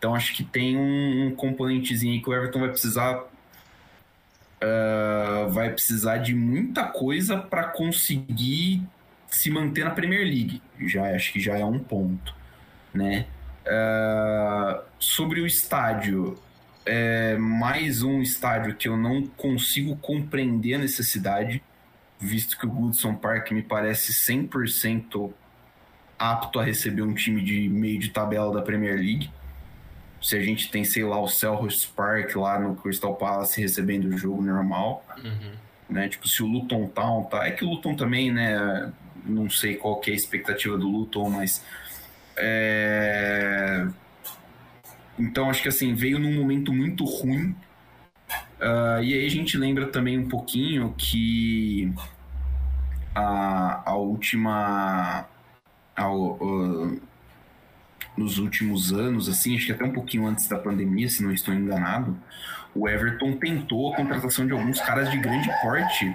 Então acho que tem um, um componentezinho que o Everton vai precisar uh, vai precisar de muita coisa para conseguir se manter na Premier League. Já acho que já é um ponto, né? Uh, sobre o estádio, é mais um estádio que eu não consigo compreender a necessidade, visto que o Goodson Park me parece 100% apto a receber um time de meio de tabela da Premier League. Se a gente tem, sei lá, o Selhurst Park lá no Crystal Palace recebendo o jogo normal, uhum. né? Tipo, se o Luton Town tá... É que o Luton também, né? Não sei qual que é a expectativa do Luton, mas... É... Então, acho que assim, veio num momento muito ruim. Uh, e aí a gente lembra também um pouquinho que a, a última ao, uh, nos últimos anos, assim, acho que até um pouquinho antes da pandemia, se não estou enganado, o Everton tentou a contratação de alguns caras de grande porte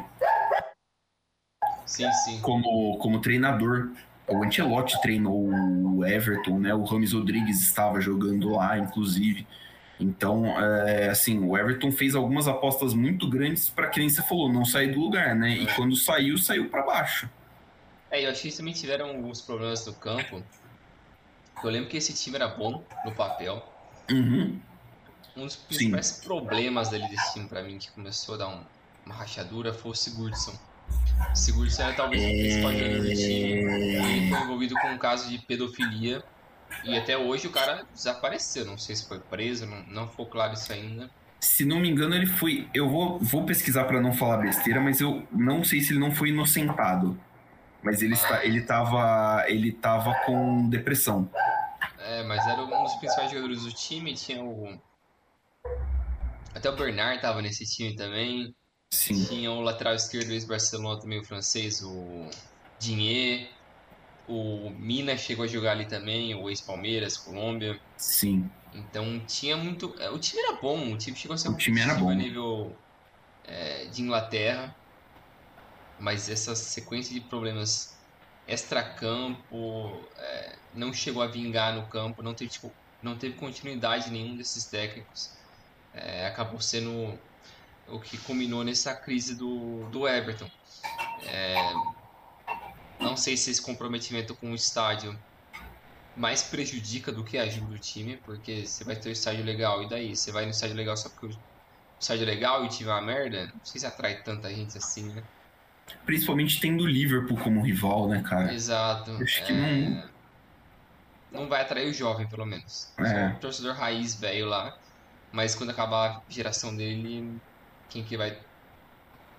sim, sim. Como, como treinador. O Ancelotti treinou o Everton, né? O Rames Rodrigues estava jogando lá, inclusive. Então, é, assim, o Everton fez algumas apostas muito grandes para quem você falou, não sair do lugar, né? E quando saiu, saiu para baixo. É, eu achei que eles também tiveram alguns problemas no campo. Eu lembro que esse time era bom no papel. Uhum. Um dos principais Sim. problemas dele desse time pra mim, que começou a dar um, uma rachadura, foi o Sigurdsson. O Sigurdsson era talvez o principal jogador do time. Ele foi envolvido com um caso de pedofilia. E até hoje o cara desapareceu. Não sei se foi preso, não, não ficou claro isso ainda. Se não me engano, ele foi. Eu vou, vou pesquisar para não falar besteira, mas eu não sei se ele não foi inocentado. Mas ele, está, ele, tava, ele tava com depressão. É, mas era um dos principais jogadores do time. Tinha o. Até o Bernard tava nesse time também. Sim. Tinha o lateral esquerdo do ex-Barcelona também, o francês, o Dinier. O Mina chegou a jogar ali também, o ex-Palmeiras, Colômbia. Sim. Então tinha muito. É, o time era bom, o time chegou a ser o time era bom. a nível é, de Inglaterra mas essa sequência de problemas extracampo é, não chegou a vingar no campo, não teve, tipo, não teve continuidade nenhum desses técnicos. É, acabou sendo o que culminou nessa crise do, do Everton. É, não sei se esse comprometimento com o estádio mais prejudica do que ajuda o time, porque você vai ter o estádio legal e daí? Você vai no estádio legal só porque o estádio é legal e o time é uma merda? Não sei se atrai tanta gente assim, né? Principalmente tendo o Liverpool como rival, né, cara? Exato. Acho é... que não. Não vai atrair o jovem, pelo menos. É. o torcedor raiz velho lá. Mas quando acabar a geração dele, quem que vai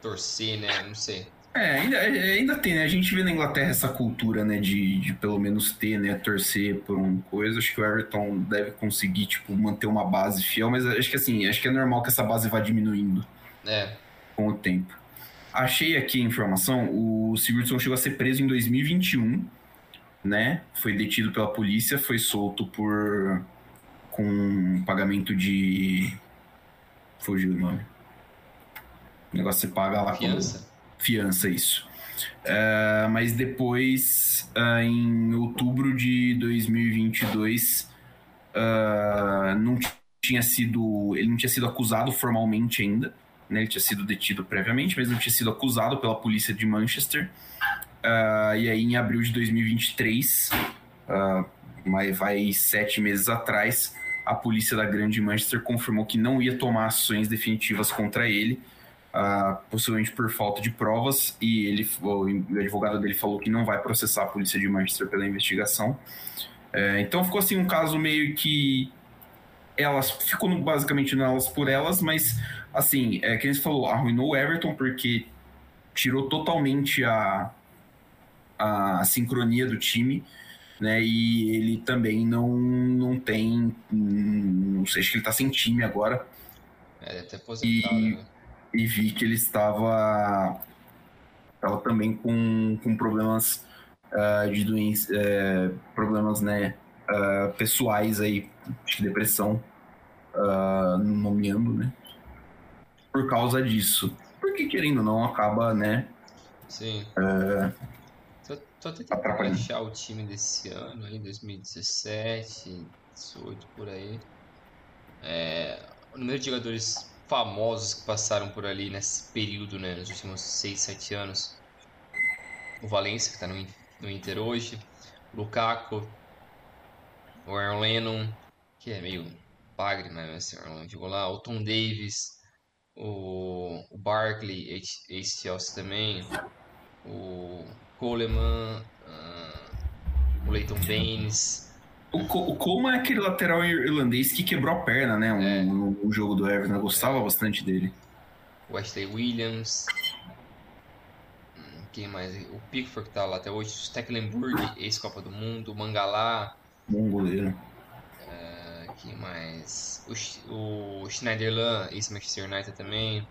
torcer, né? Não sei. É, ainda, é, ainda tem, né? A gente vê na Inglaterra essa cultura, né, de, de pelo menos ter, né, torcer por uma coisa. Acho que o Everton deve conseguir, tipo, manter uma base fiel, mas acho que assim, acho que é normal que essa base vá diminuindo. É. Com o tempo. Achei aqui a informação, o Sigurdsson chegou a ser preso em 2021, né? Foi detido pela polícia, foi solto por com pagamento de fugiu o nome. O negócio você paga lá fiança. Com... Fiança, isso. Uh, mas depois, uh, em outubro de 2022, uh, é, não tinha sido, ele não tinha sido acusado formalmente ainda, né? Ele tinha sido detido previamente, mas não tinha sido acusado pela polícia de Manchester. Uh, e aí, em abril de 2023, uh, mas vai sete meses atrás, a polícia da Grande Manchester confirmou que não ia tomar ações definitivas contra ele, uh, possivelmente por falta de provas, e ele, o advogado dele falou que não vai processar a polícia de Manchester pela investigação. Uh, então ficou assim um caso meio que elas ficou basicamente nelas por elas, mas assim, é que eles falou, arruinou o Everton porque tirou totalmente a, a sincronia do time, né? E ele também não, não tem, não sei, acho que ele tá sem time agora. É, até aposentado, e, né? e vi que ele estava, estava também com, com problemas uh, de doença, uh, problemas, né? Uh, pessoais aí, de depressão, uh, nomeando, né? Por causa disso. Porque, querendo ou não, acaba, né? Sim. Uh, tô, tô tentando achar o time desse ano, aí, 2017, 18, por aí. É, o número de jogadores famosos que passaram por ali nesse período, né, nos últimos 6, 7 anos. O Valencia, que está no, no Inter hoje, o Lukaku, o Aaron Lennon, que é meio bagre, mas assim, jogou lá, o Tom Davis, o, o Barkley, ex-Chelsea também, o Coleman, uh, o Leighton Baines, o, o Coleman é aquele lateral irlandês que quebrou a perna, né? Um, é. jogo do Everton. Eu gostava bastante dele. Wesley Williams. Hum, quem mais? O Pickford que tá lá até hoje. Stecklenburg, ex-Copa do Mundo. Mangalá. Bom goleiro. Quem mais? O, o Schneiderlin, ex-Manchester United também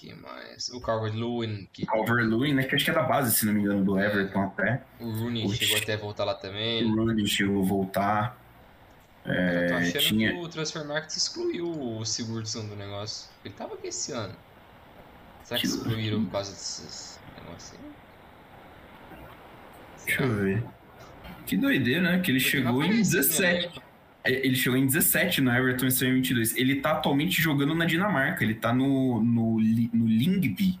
que mais? O Calvert-Lewin. Que... Calvert-Lewin, né? Que acho que é da base, se não me engano, do é. Everton até. O Rooney o chegou até a voltar lá também. O Rooney chegou a voltar. É, eu tô achando tinha... que o Transfer Market excluiu o Sigurdsson do negócio. Ele tava aqui esse ano. Será que, que excluíram por causa desses negócios aí? Deixa eu ver. Que doideira, né? Que ele Porque chegou em 17. É, ele chegou em 17 no Everton em 2022. Ele tá atualmente jogando na Dinamarca. Ele tá no, no, no Lingby.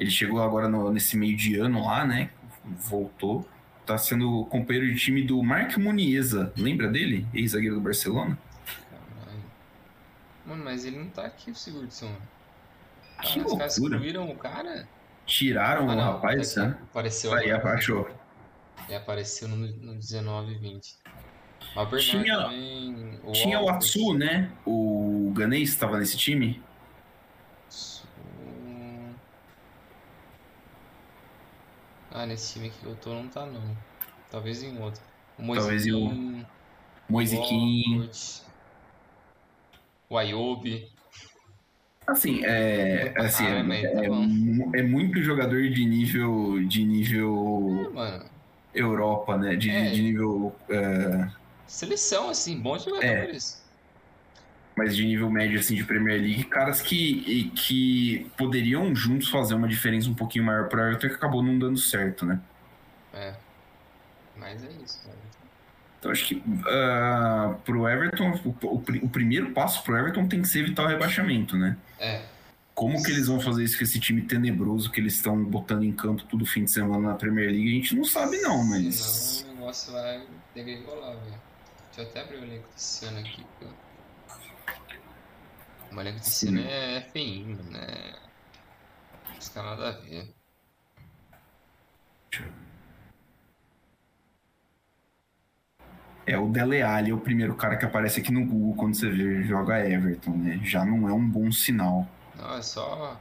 Ele chegou agora no, nesse meio de ano lá, né? Voltou. Tá sendo companheiro de time do Mark Muniesa. Lembra dele? Ex-zagueiro do Barcelona? Caralho. Mano, mas ele não tá aqui, o Sigurdsson. Que loucura. Os caras excluíram o cara? Tiraram ah, não, o rapaz, né? Apareceu. Aí, achou. Ele apareceu no, no 19 e 20 tinha também, o tinha o Atsu, né? O ganês estava nesse time. Ah, nesse time que eu tô não tá não. Talvez em outro. O Talvez em um. Moisiquim. O Ayobi. Assim, é, assim ah, é, é, tá é, muito jogador de nível de nível é, Europa, né? De, é. de nível uh, Seleção, assim, bons jogadores. É. Mas de nível médio, assim, de Premier League, caras que, que poderiam juntos fazer uma diferença um pouquinho maior pro Everton que acabou não dando certo, né? É. Mas é isso, cara. Então acho que uh, pro Everton, o, o, o, primeiro passo pro Everton tem que ser evitar o rebaixamento, né? É. Como que eles vão fazer isso com esse time tenebroso que eles estão botando em campo todo fim de semana na Premier League? A gente não sabe não, mas... Senão o negócio vai degringolar, velho. Deixa eu até abrir o elenco desse ano aqui. O elenco desse ano é feinho, né? Não está nada a ver. É, o Dele Alli é o primeiro cara que aparece aqui no Google quando você vê, joga Everton, né? Já não é um bom sinal. Não, é só.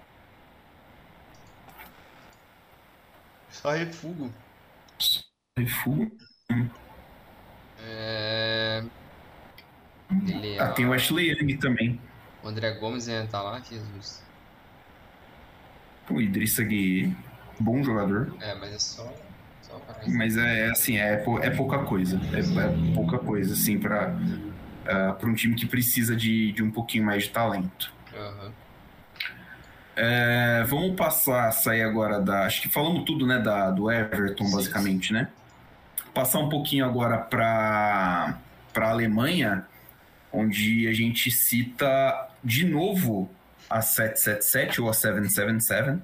Só refugo. Refugo? É... Ele ah, tem o Ashley Young também. O André Gomes ainda tá lá, Jesus. O Idrissa Gueye, bom jogador. É, mas é só. só mas é, é assim, é, é pouca coisa. É, é pouca coisa, assim, pra, uh, pra um time que precisa de, de um pouquinho mais de talento. Uhum. É, vamos passar, sair agora da. Acho que falamos tudo, né? Da, do Everton, basicamente, né? Passar um pouquinho agora para a Alemanha, onde a gente cita de novo a 777 ou a 777,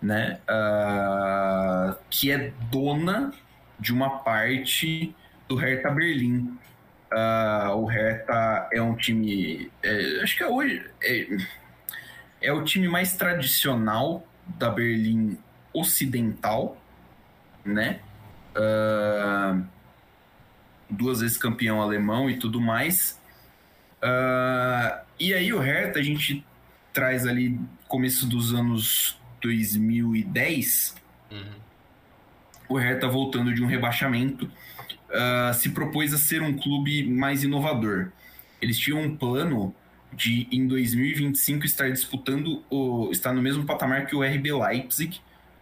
né? Uh, que é dona de uma parte do Hertha Berlim. Uh, o Hertha é um time, é, acho que é hoje é, é o time mais tradicional da Berlim Ocidental, né? uh, duas vezes campeão alemão e tudo mais. Uh, e aí o Hertha a gente traz ali começo dos anos 2010. Uhum. O Hertha voltando de um rebaixamento uh, se propôs a ser um clube mais inovador. Eles tinham um plano de em 2025 estar disputando o estar no mesmo patamar que o RB Leipzig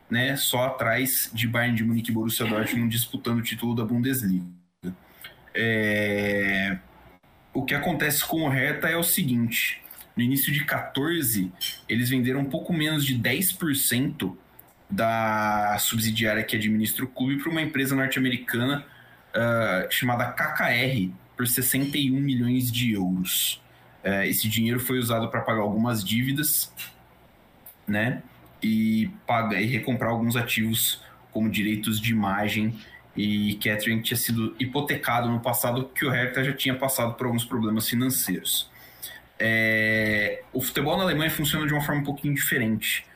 né, só atrás de Bayern de Munique e Borussia Dortmund disputando o título da Bundesliga. É... O que acontece com o Hertha é o seguinte: no início de 14, eles venderam um pouco menos de 10% da subsidiária que administra o clube para uma empresa norte-americana uh, chamada KKR por 61 milhões de euros. É, esse dinheiro foi usado para pagar algumas dívidas, né? E, paga, e recomprar alguns ativos como direitos de imagem e Catherine tinha sido hipotecado no passado que o Hertha já tinha passado por alguns problemas financeiros. É, o futebol na Alemanha funciona de uma forma um pouquinho diferente.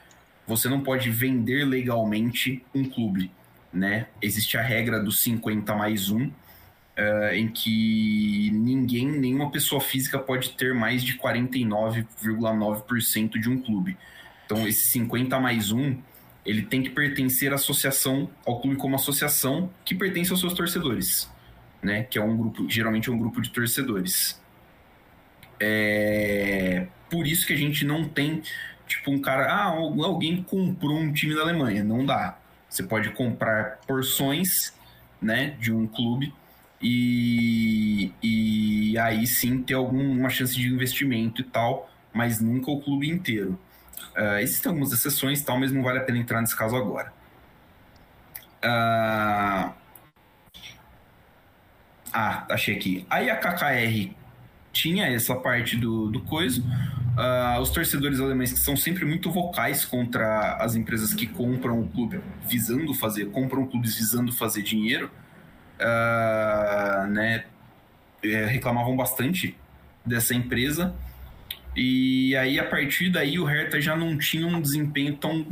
Você não pode vender legalmente um clube, né? Existe a regra dos 50 mais 1, uh, em que ninguém, nenhuma pessoa física pode ter mais de 49,9% de um clube. Então, esse 50 mais 1 ele tem que pertencer à associação, ao clube como associação, que pertence aos seus torcedores, né? Que é um grupo, geralmente é um grupo de torcedores. É por isso que a gente não tem, tipo, um cara, ah, alguém comprou um time da Alemanha. Não dá. Você pode comprar porções, né, de um clube e, e aí sim ter alguma chance de investimento e tal, mas nunca o clube inteiro. Uh, existem algumas exceções, tal, mas não vale a pena entrar nesse caso agora. Uh... Ah, achei aqui. Aí a KKR tinha essa parte do, do coisa. Uh, os torcedores alemães que são sempre muito vocais contra as empresas que compram o clube visando fazer, compram clubes visando fazer dinheiro, uh, né? É, reclamavam bastante dessa empresa. E aí, a partir daí, o Hertha já não tinha um desempenho tão,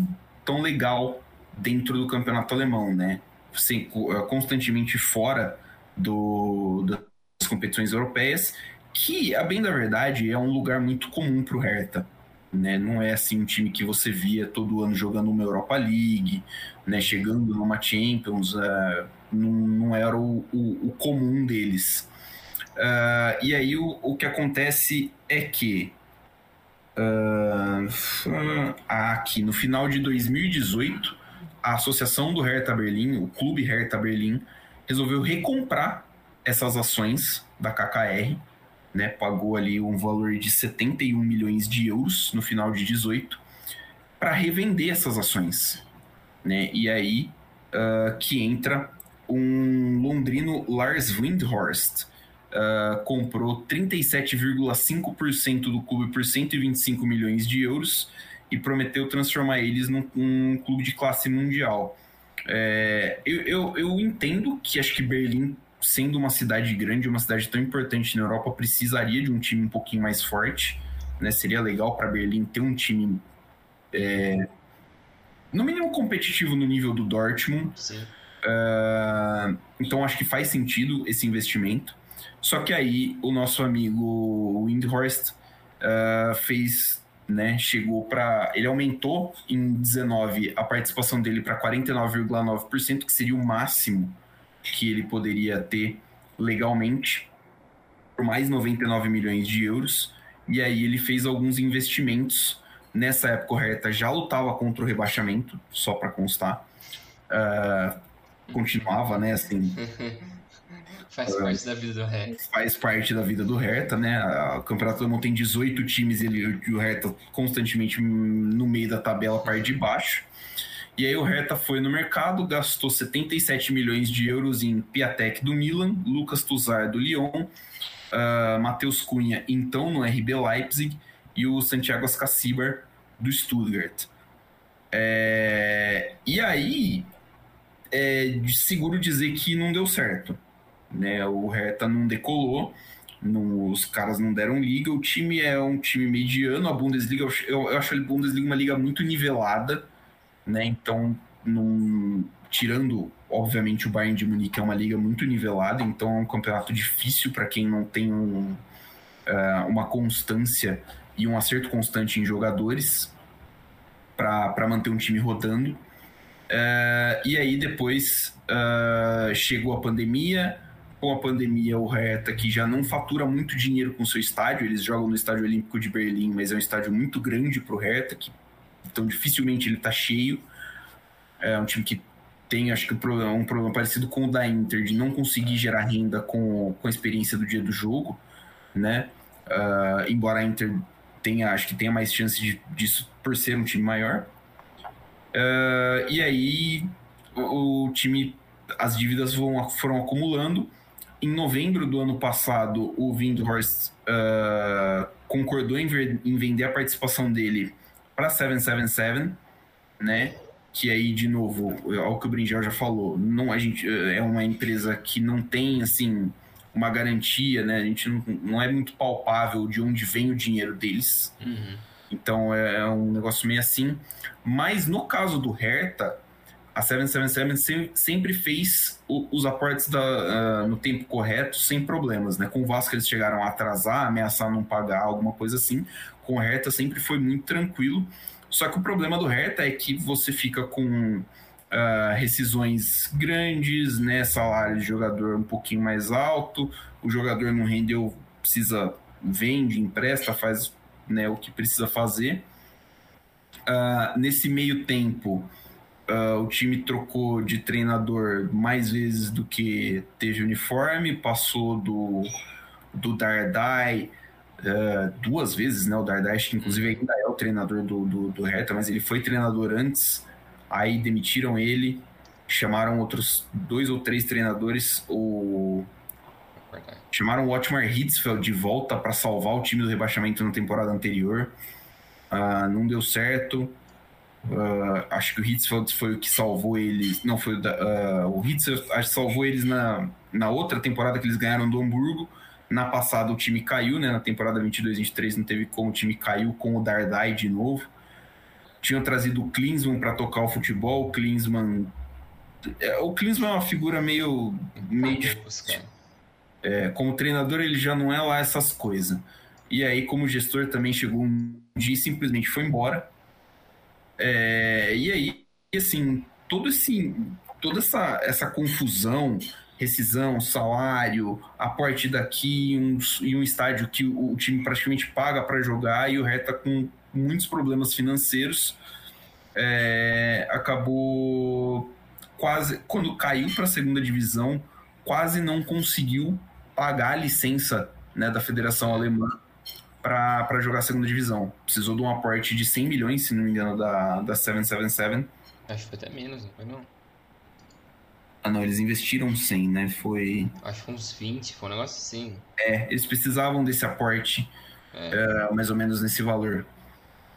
tão legal dentro do campeonato alemão, né? Sem, eh, constantemente fora do, das competições europeias, que, a bem da verdade, é um lugar muito comum para o Hertha. Né? Não é assim um time que você via todo ano jogando uma Europa League, né? chegando numa Champions, uh, não, não, era o, o, o comum deles. Uh, e aí o, o que acontece é que Uh, aqui no final de 2018, a associação do Hertha Berlim, o clube Hertha Berlim, resolveu recomprar essas ações da KKR, né? Pagou ali um valor de 71 milhões de euros no final de 18 para revender essas ações, né? E aí uh, que entra um londrino Lars Windhorst, uh, comprou 37,5% do clube por 125 milhões de euros e prometeu transformar eles num, clube de classe mundial. É, eu, eu, eu, entendo que acho que Berlim, sendo uma cidade grande, uma cidade tão importante na Europa, precisaria de um time um pouquinho mais forte. Né? Seria legal para Berlim ter um time, é, no mínimo, competitivo no nível do Dortmund. Uh, então acho que faz sentido esse investimento. Só que aí o nosso amigo Windhorst uh, fez, né, chegou para, ele aumentou em 19 a participação dele para 49,9%, que seria o máximo que ele poderia ter legalmente, por mais 99 milhões de euros. E aí ele fez alguns investimentos. Nessa época Hertha já lutava contra o rebaixamento, só para constar. Uh, continuava, né, assim, Faz uh, parte da vida do Hertha. Faz parte da vida do Hertha, né? O Campeonato Alemão tem 18 times ele, o Hertha constantemente no meio da tabela, parte de baixo. E aí o Hertha foi no mercado, gastou 77 milhões de euros em Piatek do Milan, Lucas Tuzar do Lyon, uh, Matheus Cunha, então no RB Leipzig, e o Santiago Ascacibar do Stuttgart. É... E aí, é seguro dizer que não deu certo né? O Hertha não decolou, não, os caras não deram liga. O time é um time mediano. A Bundesliga, eu, eu acho a Bundesliga uma liga muito nivelada, né? Então, não, tirando, obviamente, o Bayern de Munique é uma liga muito nivelada, então é um campeonato difícil para quem não tem um, uh, uma constância e um acerto constante em jogadores para manter um time rodando. Uh, e aí depois uh, chegou a pandemia, com a pandemia, o Hertha, que já não fatura muito dinheiro com seu estádio, eles jogam no Estádio Olímpico de Berlim, mas é um estádio muito grande para o Hertha, que, então dificilmente ele está cheio. É um time que tem, acho que, um problema, um problema parecido com o da Inter, de não conseguir gerar renda com, com a experiência do dia do jogo, né? Uh, embora a Inter tenha, acho que tenha mais chance de, disso por ser um time maior. Uh, e aí o, o time, as dívidas vão, foram acumulando em novembro do ano passado, o Windhorst uh, concordou em, ver, em, vender a participação dele para 777, né? Que aí, de novo, ao que o Brinjel já falou, não, a gente, é uma empresa que não tem, assim, uma garantia, né? A gente não, não é muito palpável de onde vem o dinheiro deles. Uhum. Então é, é um negócio meio assim. Mas no caso do Hertha, a 777 sempre fez os aportes da, uh, no tempo correto, sem problemas, né? Com o Vasco eles chegaram a atrasar, ameaçar não pagar, alguma coisa assim. Com o Hertha sempre foi muito tranquilo. Só que o problema do Hertha é que você fica com uh, rescisões grandes, né? Salário de jogador um pouquinho mais alto, o jogador não rendeu, precisa, vende, empresta, faz né, o que precisa fazer. Uh, nesse meio tempo, Uh, o time trocou de treinador mais vezes do que teve uniforme, passou do, do Dardai uh, duas vezes, né? O Dardai, acho que inclusive ainda é o treinador do, do, do Hertha, mas ele foi treinador antes, aí demitiram ele, chamaram outros dois ou três treinadores, o... chamaram o Otmar Hitzfeld de volta para salvar o time do rebaixamento na temporada anterior, uh, não deu certo. Uh, acho que o Hitzfeld foi o que salvou eles. Não, foi o, uh, o Hitzfeld acho que salvou eles na, na outra temporada que eles ganharam do Hamburgo. Na passada o time caiu, né? Na temporada 22-23 não teve como o time caiu com o Dardai de novo. Tinham trazido o Klinsmann para tocar o futebol. O Klinsmann. É, o Klinsmann é uma figura meio. meio difícil. É, como treinador, ele já não é lá essas coisas. E aí, como gestor, também chegou um dia e simplesmente foi embora é, e aí, assim, todo esse, toda essa, essa confusão, rescisão, salário, aporte daqui um, e um estádio que o, o time praticamente paga para jogar e o Reta com muitos problemas financeiros, é, acabou quase, quando caiu para a segunda divisão, quase não conseguiu pagar a licença né, da Federação Alemã para jogar a segunda divisão. Precisou de um aporte de 100 milhões, se não me engano, da, da 777. Acho que foi até menos, não foi não? Ah, não, eles investiram 100, né? Foi. Acho que foi uns 20, foi um negócio assim. É, eles precisavam desse aporte, é. uh, mais ou menos nesse valor.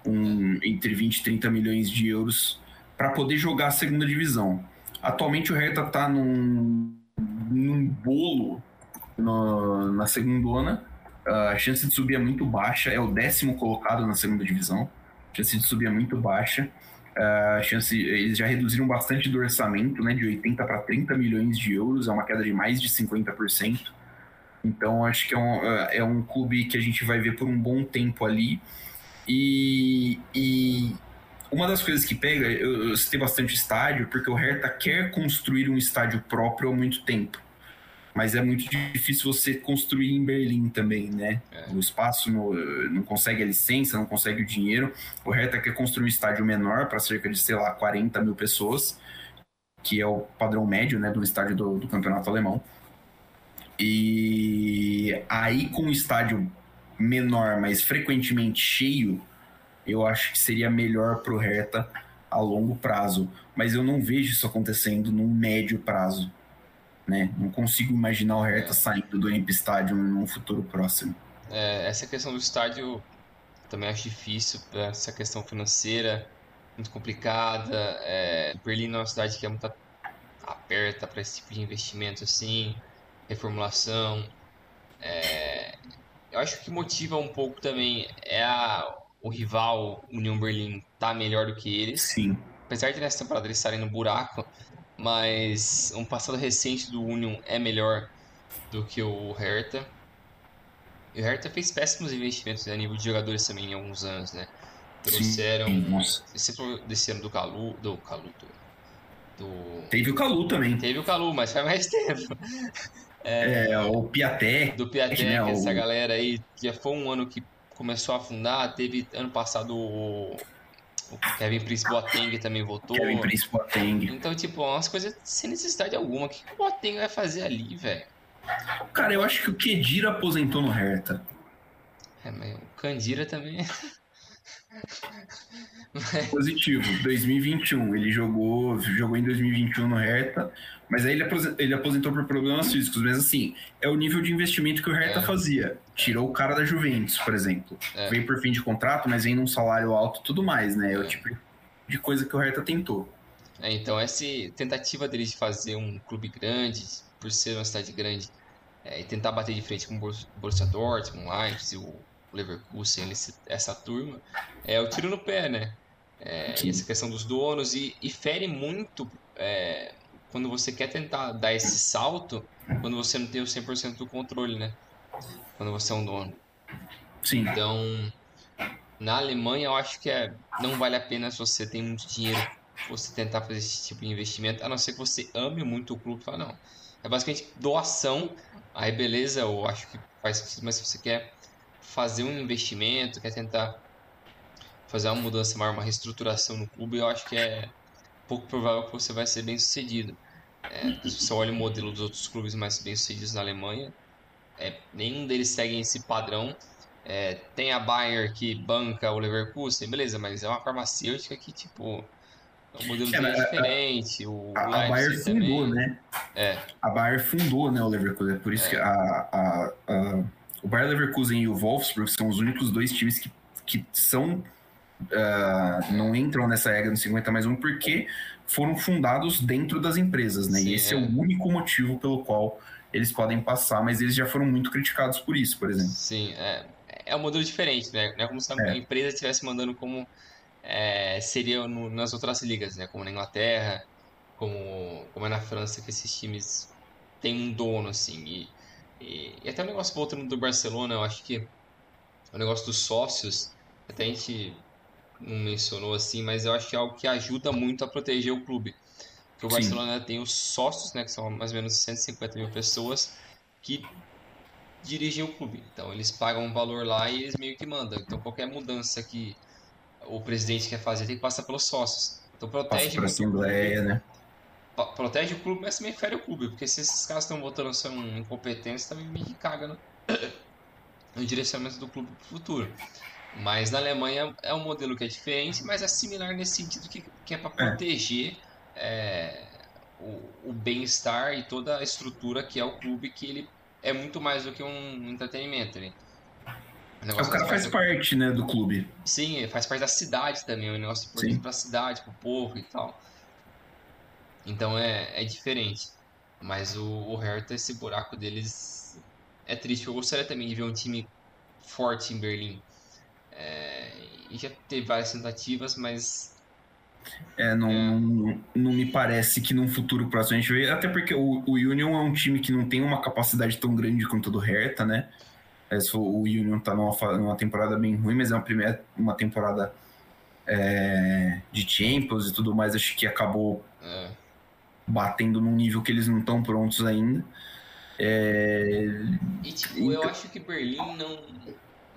Um, entre 20 e 30 milhões de euros para poder jogar a segunda divisão. Atualmente o Hertha tá num, num bolo no, na segunda a chance de subir é muito baixa, é o décimo colocado na segunda divisão. A chance de subir é muito baixa. A chance, eles já reduziram bastante do orçamento, né, de 80 para 30 milhões de euros, é uma queda de mais de 50%. Então, acho que é um, é um clube que a gente vai ver por um bom tempo ali. E, e uma das coisas que pega, eu, eu citei bastante estádio, porque o Hertha quer construir um estádio próprio há muito tempo mas é muito difícil você construir em Berlim também, né? É. O espaço no, não consegue a licença, não consegue o dinheiro. O Hertha quer construir um estádio menor para cerca de, sei lá, 40 mil pessoas, que é o padrão médio, né, do estádio do, do campeonato alemão. E aí, com um estádio menor, mas frequentemente cheio, eu acho que seria melhor para o Hertha a longo prazo. Mas eu não vejo isso acontecendo num médio prazo né? Não consigo imaginar o Hertha saindo do Olympic Stadium num futuro próximo. É, essa questão do estádio também acho difícil, essa questão financeira muito complicada. É, Berlim é uma cidade que é muito aberta para esse tipo de investimento assim, reformulação. É, eu acho que motiva um pouco também é a, o rival União Berlim tá melhor do que eles. Sim. Apesar de nessa temporada eles estarem no buraco, mas um passado recente do Union é melhor do que o Hertha. E o Hertha fez péssimos investimentos né, a nível de jogadores também em alguns anos, né? Trouxeram. Sim, desse ano do Calu. Do Calu. Do, do... Teve o Calu também. Teve o Calu, mas faz mais tempo. É, é o Piatek. Do Piatek, né, essa o... galera aí. Já foi um ano que começou a afundar. Teve ano passado o o Kevin Prince Boateng também voltou. Kevin Prince Boateng. Então, tipo, umas coisas sem necessidade alguma. O que, o Boateng vai fazer ali, velho? Cara, eu acho que o Kedira aposentou no Hertha. É, mas o Candira também. Positivo, 2021. Ele jogou, jogou em 2021 no Hertha, mas aí ele aposentou, ele aposentou por problemas físicos. Mas assim, é o nível de investimento que o Hertha é. fazia. Tirou o cara da Juventus, por exemplo. É. Veio por fim de contrato, mas vem num salário alto tudo mais, né? É o é. tipo de coisa que o Hertha tentou. É, então, essa tentativa dele de fazer um clube grande, por ser uma cidade grande, é, e tentar bater de frente com o Borussia Dortmund, o Leipzig, o Leverkusen, essa turma, é o tiro no pé, né? É, e essa questão dos donos, e, e fere muito é, quando você quer tentar dar esse salto, quando você não tem o 100% do controle, né? Quando você é um dono. Sim. Então, na Alemanha, eu acho que é, não vale a pena se você tem muito dinheiro você tentar fazer esse tipo de investimento, a não ser que você ame muito o clube. Fala, não, é basicamente doação. Aí, beleza, eu acho que faz sentido, mas se você quer fazer um investimento, quer tentar fazer uma mudança maior, uma reestruturação no clube, eu acho que é pouco provável que você vai ser bem sucedido. É, se você olha o modelo dos outros clubes mais bem sucedidos na Alemanha, é, nenhum deles segue esse padrão. É, tem a Bayer que banca o Leverkusen, beleza, mas é uma farmacêutica que, tipo, é um modelo é, bem diferente. O a, a Bayer fundou, também. né? É. A Bayer fundou né, o Leverkusen, por isso é. que a, a, a, o Bayer Leverkusen e o Wolfsburg são os únicos dois times que, que são uh, não entram nessa regra no 50 mais um porque foram fundados dentro das empresas, né? Sim, e esse é. é. o único motivo pelo qual eles podem passar, mas eles já foram muito criticados por isso, por exemplo. Sim, é, é um modelo diferente, né? Não é como se a é. empresa estivesse mandando como é, seria no, nas outras ligas, né? Como na Inglaterra, como, como é na França, que esses times têm um dono, assim. E, e, e até o negócio voltando do Barcelona, eu acho que o negócio dos sócios, até a gente não mencionou assim, mas eu acho que é algo que ajuda muito a proteger o clube. Porque o Barcelona Sim. tem os sócios, né, que são mais ou menos 150 mil pessoas, que dirigem o clube. Então eles pagam um valor lá e eles meio que mandam. Então qualquer mudança que o presidente quer fazer tem que passar pelos sócios. Então protege Passa assembleia, né? Protege o clube, mas também fere o clube, porque se esses caras estão votando são incompetentes, também me caga no, no direcionamento do clube pro futuro. Mas na Alemanha é um modelo que é diferente, mas é similar nesse sentido que, que é para é. proteger é. É, o, o bem-estar e toda a estrutura que é o clube, que ele é muito mais do que um entretenimento. Né? O, o cara faz do... parte, né, do clube. Sim, faz parte da cidade também, é um negócio importante para a cidade, para o povo e tal. Então é, é diferente. Mas o, o Hertha, esse buraco deles é triste. Eu gostaria também de ver um time forte em Berlim. É, e já teve várias tentativas, mas. É, não, é. não, não me parece que num futuro próximo a gente vê. Até porque o, o Union é um time que não tem uma capacidade tão grande quanto o do Hertha, né? É, o Union tá numa, numa temporada bem ruim, mas é uma, primeira, uma temporada é, de Champions e tudo mais. Acho que acabou é. Batendo num nível que eles não estão prontos ainda. É... E tipo, então... eu acho que Berlim não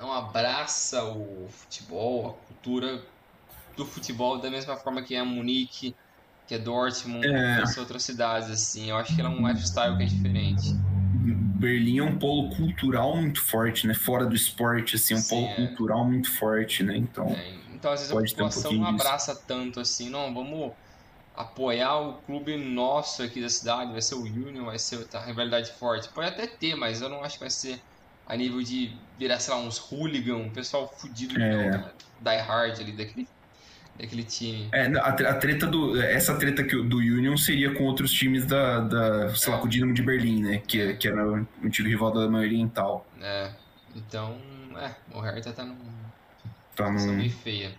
não abraça o futebol, a cultura do futebol da mesma forma que é a Munique, que é Dortmund, é. que outras cidades, assim. Eu acho que ela é um lifestyle que é diferente. Berlim é um polo cultural muito forte, né? Fora do esporte, assim, um Sim, polo é. cultural muito forte, né? Então, é. então às vezes a população um não abraça disso. tanto assim, não, vamos apoiar o clube nosso aqui da cidade, vai ser o Union, vai ser a rivalidade forte. Pode até ter, mas eu não acho que vai ser a nível de virar, sei lá, uns hooligan, um pessoal fudido é. Não, die hard ali daquele, daquele time. É, a, treta do. Essa treta que, do Union seria com outros times da, da sei é. lá, com o Dinamo de Berlim, né? Que, que era o antigo rival da Alemanha Oriental. É. Então, é, o Hertha tá num. Tá num. feia.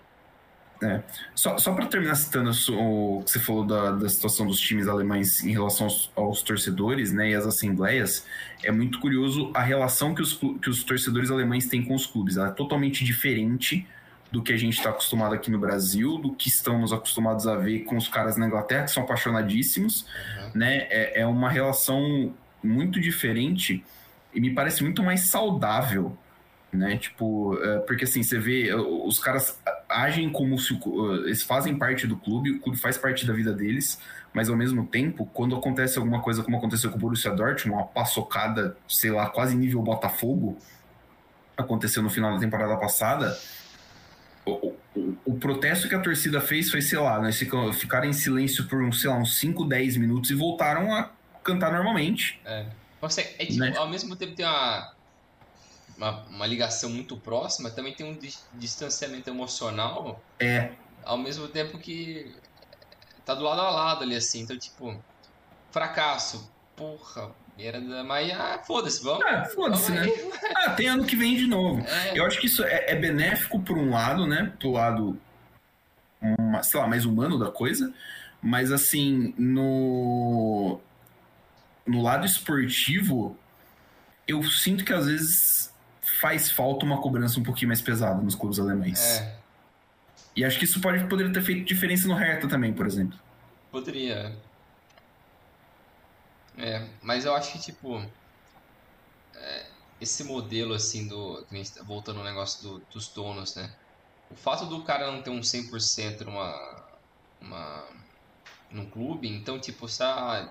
É. Só, só para terminar citando o que você falou da, da situação dos times alemães em relação aos, aos, torcedores né, e as assembleias, é muito curioso a relação que os, que os torcedores alemães têm com os clubes. Ela é totalmente diferente do que a gente está acostumado aqui no Brasil, do que estamos acostumados a ver com os caras na Inglaterra, que são apaixonadíssimos. Uhum. Né? É, é uma relação muito diferente e me parece muito mais saudável né? Tipo, é, porque assim, você vê, os caras agem como se eles fazem parte do clube, o clube faz parte da vida deles, mas ao mesmo tempo, quando acontece alguma coisa como aconteceu com o Borussia Dortmund, uma paçocada, sei lá, quase nível Botafogo, aconteceu no final da temporada passada, o protesto que a torcida fez foi, sei lá, nós ficaram em silêncio por, sei lá, uns 5, 10 minutos e voltaram a cantar normalmente. É. Você, é tipo, né? ao mesmo tempo tem uma, uma, uma, ligação muito próxima, também tem um distanciamento emocional. É. Ao mesmo tempo que tá do lado a lado ali, assim. Então, tipo, fracasso. Porra, merda, mas ah, foda-se, vamos. Ah, foda-se, né? ah, tem ano que vem de novo. É. Eu acho que isso é, é, benéfico por um lado, né? Pro lado, uma, sei lá, mais humano da coisa. Mas, assim, no, no lado esportivo, eu sinto que às vezes faz falta uma cobrança um pouquinho mais pesada nos clubes alemães. É. E acho que isso pode, poderia ter feito diferença no Hertha também, por exemplo. Poderia. É, mas eu acho que, tipo, é, esse modelo, assim, do. Tá voltando ao negócio do, dos donos, né? O fato do cara não ter um 100% numa. Uma, num clube, então, tipo, se a,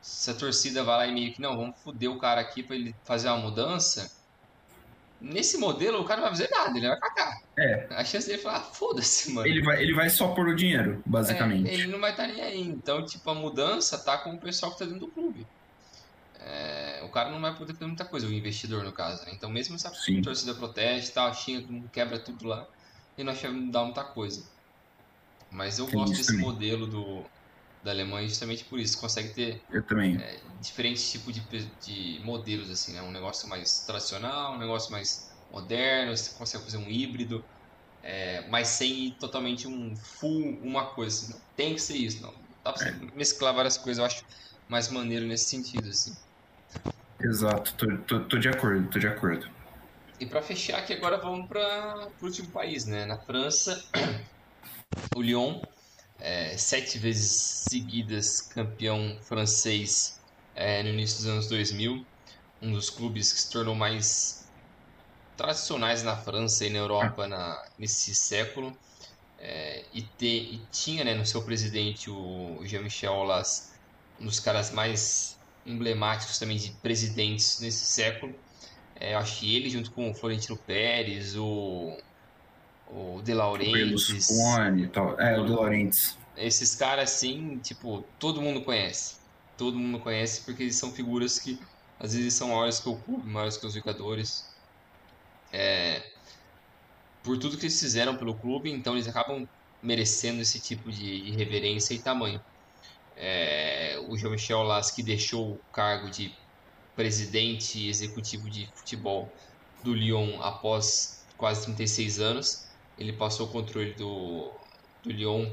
se a torcida vai lá e meio que, não, vamos foder o cara aqui pra ele fazer uma mudança. Nesse modelo, o cara não vai fazer nada, ele vai cagar. É. A chance dele falar, ah, foda-se, mano. Ele vai, ele vai só pôr o dinheiro, basicamente. É, ele não vai estar tá nem aí. Então, tipo, a mudança tá com o pessoal que tá dentro do clube. É, o cara não vai poder fazer muita coisa, o investidor, no caso, né? Então, mesmo se a Sim. torcida proteste, tal, xinga, quebra tudo lá, ele não acha que dá muita coisa. Mas eu Tem gosto desse também. modelo do, da Alemanha justamente por isso. Consegue ter. É, diferentes tipos de, de modelos, assim, né? Um negócio mais tradicional, um negócio mais moderno, você consegue fazer um híbrido, é, mas sem totalmente um full uma coisa. Assim, não tem que ser isso, não. Dá pra você é. mesclar várias coisas, eu acho mais maneiro nesse sentido, assim. Exato, tô, tô, tô de acordo, tô de acordo. E para fechar aqui agora vamos para o último país, né? Na França, o Lyon é, sete vezes seguidas campeão francês é, no início dos anos 2000, um dos clubes que se tornou mais tradicionais na França e na Europa na, nesse século. É, e, te, e, tinha né, no seu presidente o Jean-Michel Aulas, um dos caras mais emblemáticos também de presidentes nesse século. É, eu acho que ele, junto com o Florentino Pérez, o o De Laurentiis. O tal. É, o De Laurentiis. Esses caras, assim, tipo, todo mundo conhece. Todo mundo conhece porque eles são figuras que às vezes são maiores que o clube, maiores que os jogadores. É, por tudo que eles fizeram pelo clube, então eles acabam merecendo esse tipo de, de reverência e tamanho. É, o Jean-Michel Las, deixou o cargo de presidente executivo de futebol do Lyon após quase 36 anos, ele passou o controle do, do Lyon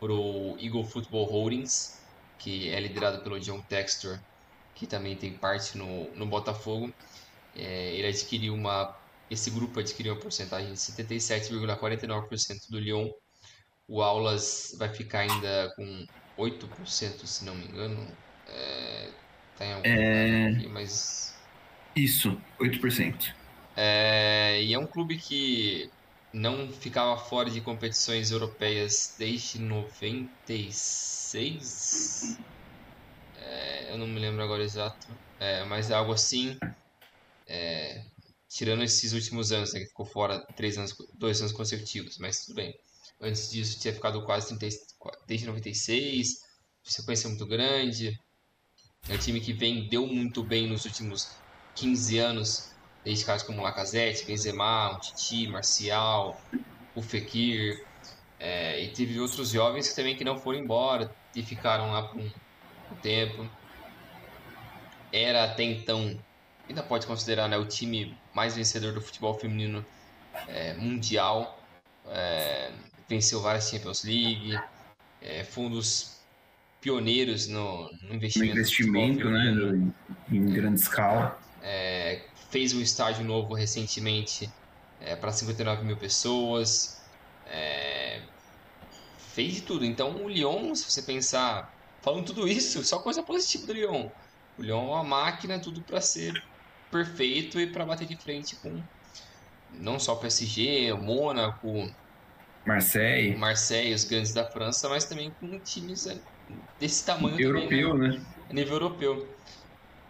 para o Eagle Football Holdings, que é liderado pelo John Textor, que também tem parte no, no Botafogo. É, ele adquiriu uma. Esse grupo adquiriu uma porcentagem de 77,49% do Lyon. O Aulas vai ficar ainda com 8%, se não me engano. É, tá em algum é... aqui, mas. Isso, 8%. É, e é um clube que não ficava fora de competições europeias desde 96. É, eu não me lembro agora exato, é, mas é algo assim. É, tirando esses últimos anos, né, que ficou fora três anos, dois anos consecutivos, mas tudo bem. Antes disso tinha ficado quase 30, desde 96, sequência muito grande. É um time que vendeu muito bem nos últimos 15 anos desde caras como Lacazette, Benzema, Titi, Marcial, o Fekir, é, e teve outros jovens que também que não foram embora e ficaram lá por um, um tempo. Era até então, ainda pode considerar né, o time mais vencedor do futebol feminino é, mundial. É, venceu várias Champions League, é, foi um dos pioneiros no, no investimento, no investimento né, em grande escala. É, fez um estádio novo recentemente é, para 59 mil pessoas, é, fez de tudo. Então o Lyon, se você pensar, falando tudo isso, só coisa positiva do Lyon. O Lyon é uma máquina, tudo para ser perfeito e para bater de frente com não só o PSG, o Mônaco, Marseille, Marseille, os grandes da França, mas também com times é, desse tamanho europeu, também, né? né? A nível europeu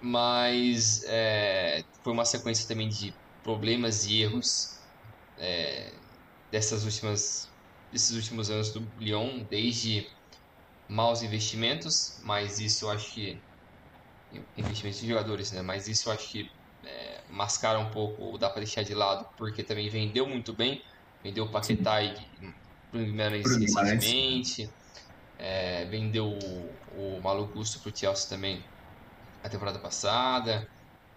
mas é, foi uma sequência também de problemas e erros é, dessas últimas, desses últimos anos do Lyon, desde maus investimentos, mas isso eu acho que investimentos de jogadores, né? Mas isso eu acho que é, mascara um pouco, dá para deixar de lado, porque também vendeu muito bem, vendeu o Paquetá e recentemente, é, vendeu o, o Malu Gusto pro Chelsea também a temporada passada.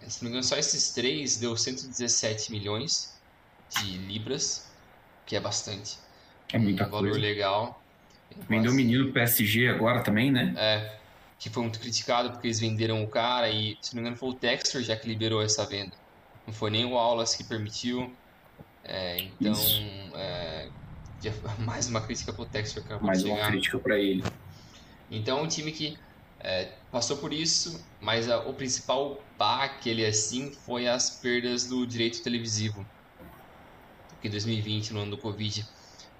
Se não me engano, só esses três deu 117 milhões de libras, que é bastante. É muita um valor coisa. legal. Vendeu o menino PSG agora também, né? É, que foi muito criticado porque eles venderam o cara e, se não me engano, foi o Textor já que liberou essa venda. Não foi nem o Aulas que permitiu. É, então, é, mais uma crítica pro Textor que Mais uma crítica para ele. Então, um time que é, passou por isso, mas a, o principal baque ele assim foi as perdas do direito televisivo. Porque em 2020, no ano do Covid,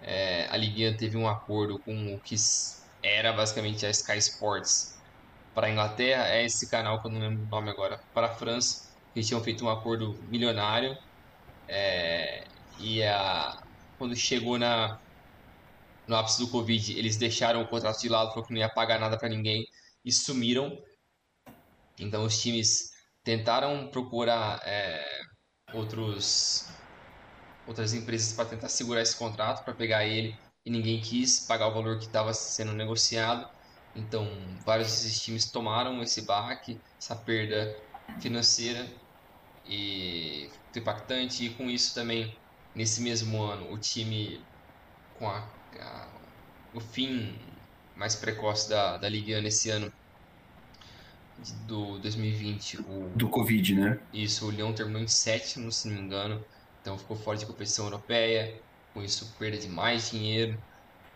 é, a Liga teve um acordo com o que era basicamente a Sky Sports para a Inglaterra, é esse canal que eu não lembro o nome agora, para a França, eles tinham feito um acordo milionário. É, e a, quando chegou na, no ápice do Covid, eles deixaram o contrato de lado, falou que não ia pagar nada para ninguém e sumiram. Então os times tentaram procurar é, outros outras empresas para tentar segurar esse contrato, para pegar ele e ninguém quis pagar o valor que estava sendo negociado. Então vários desses times tomaram esse baque, essa perda financeira e impactante e com isso também nesse mesmo ano o time com a, a o fim mais precoce da, da Liga nesse ano do 2020. O, do Covid, né? Isso, o Lyon terminou em sétimo, se não me engano. Então ficou fora de competição europeia. Com isso, perda de mais dinheiro.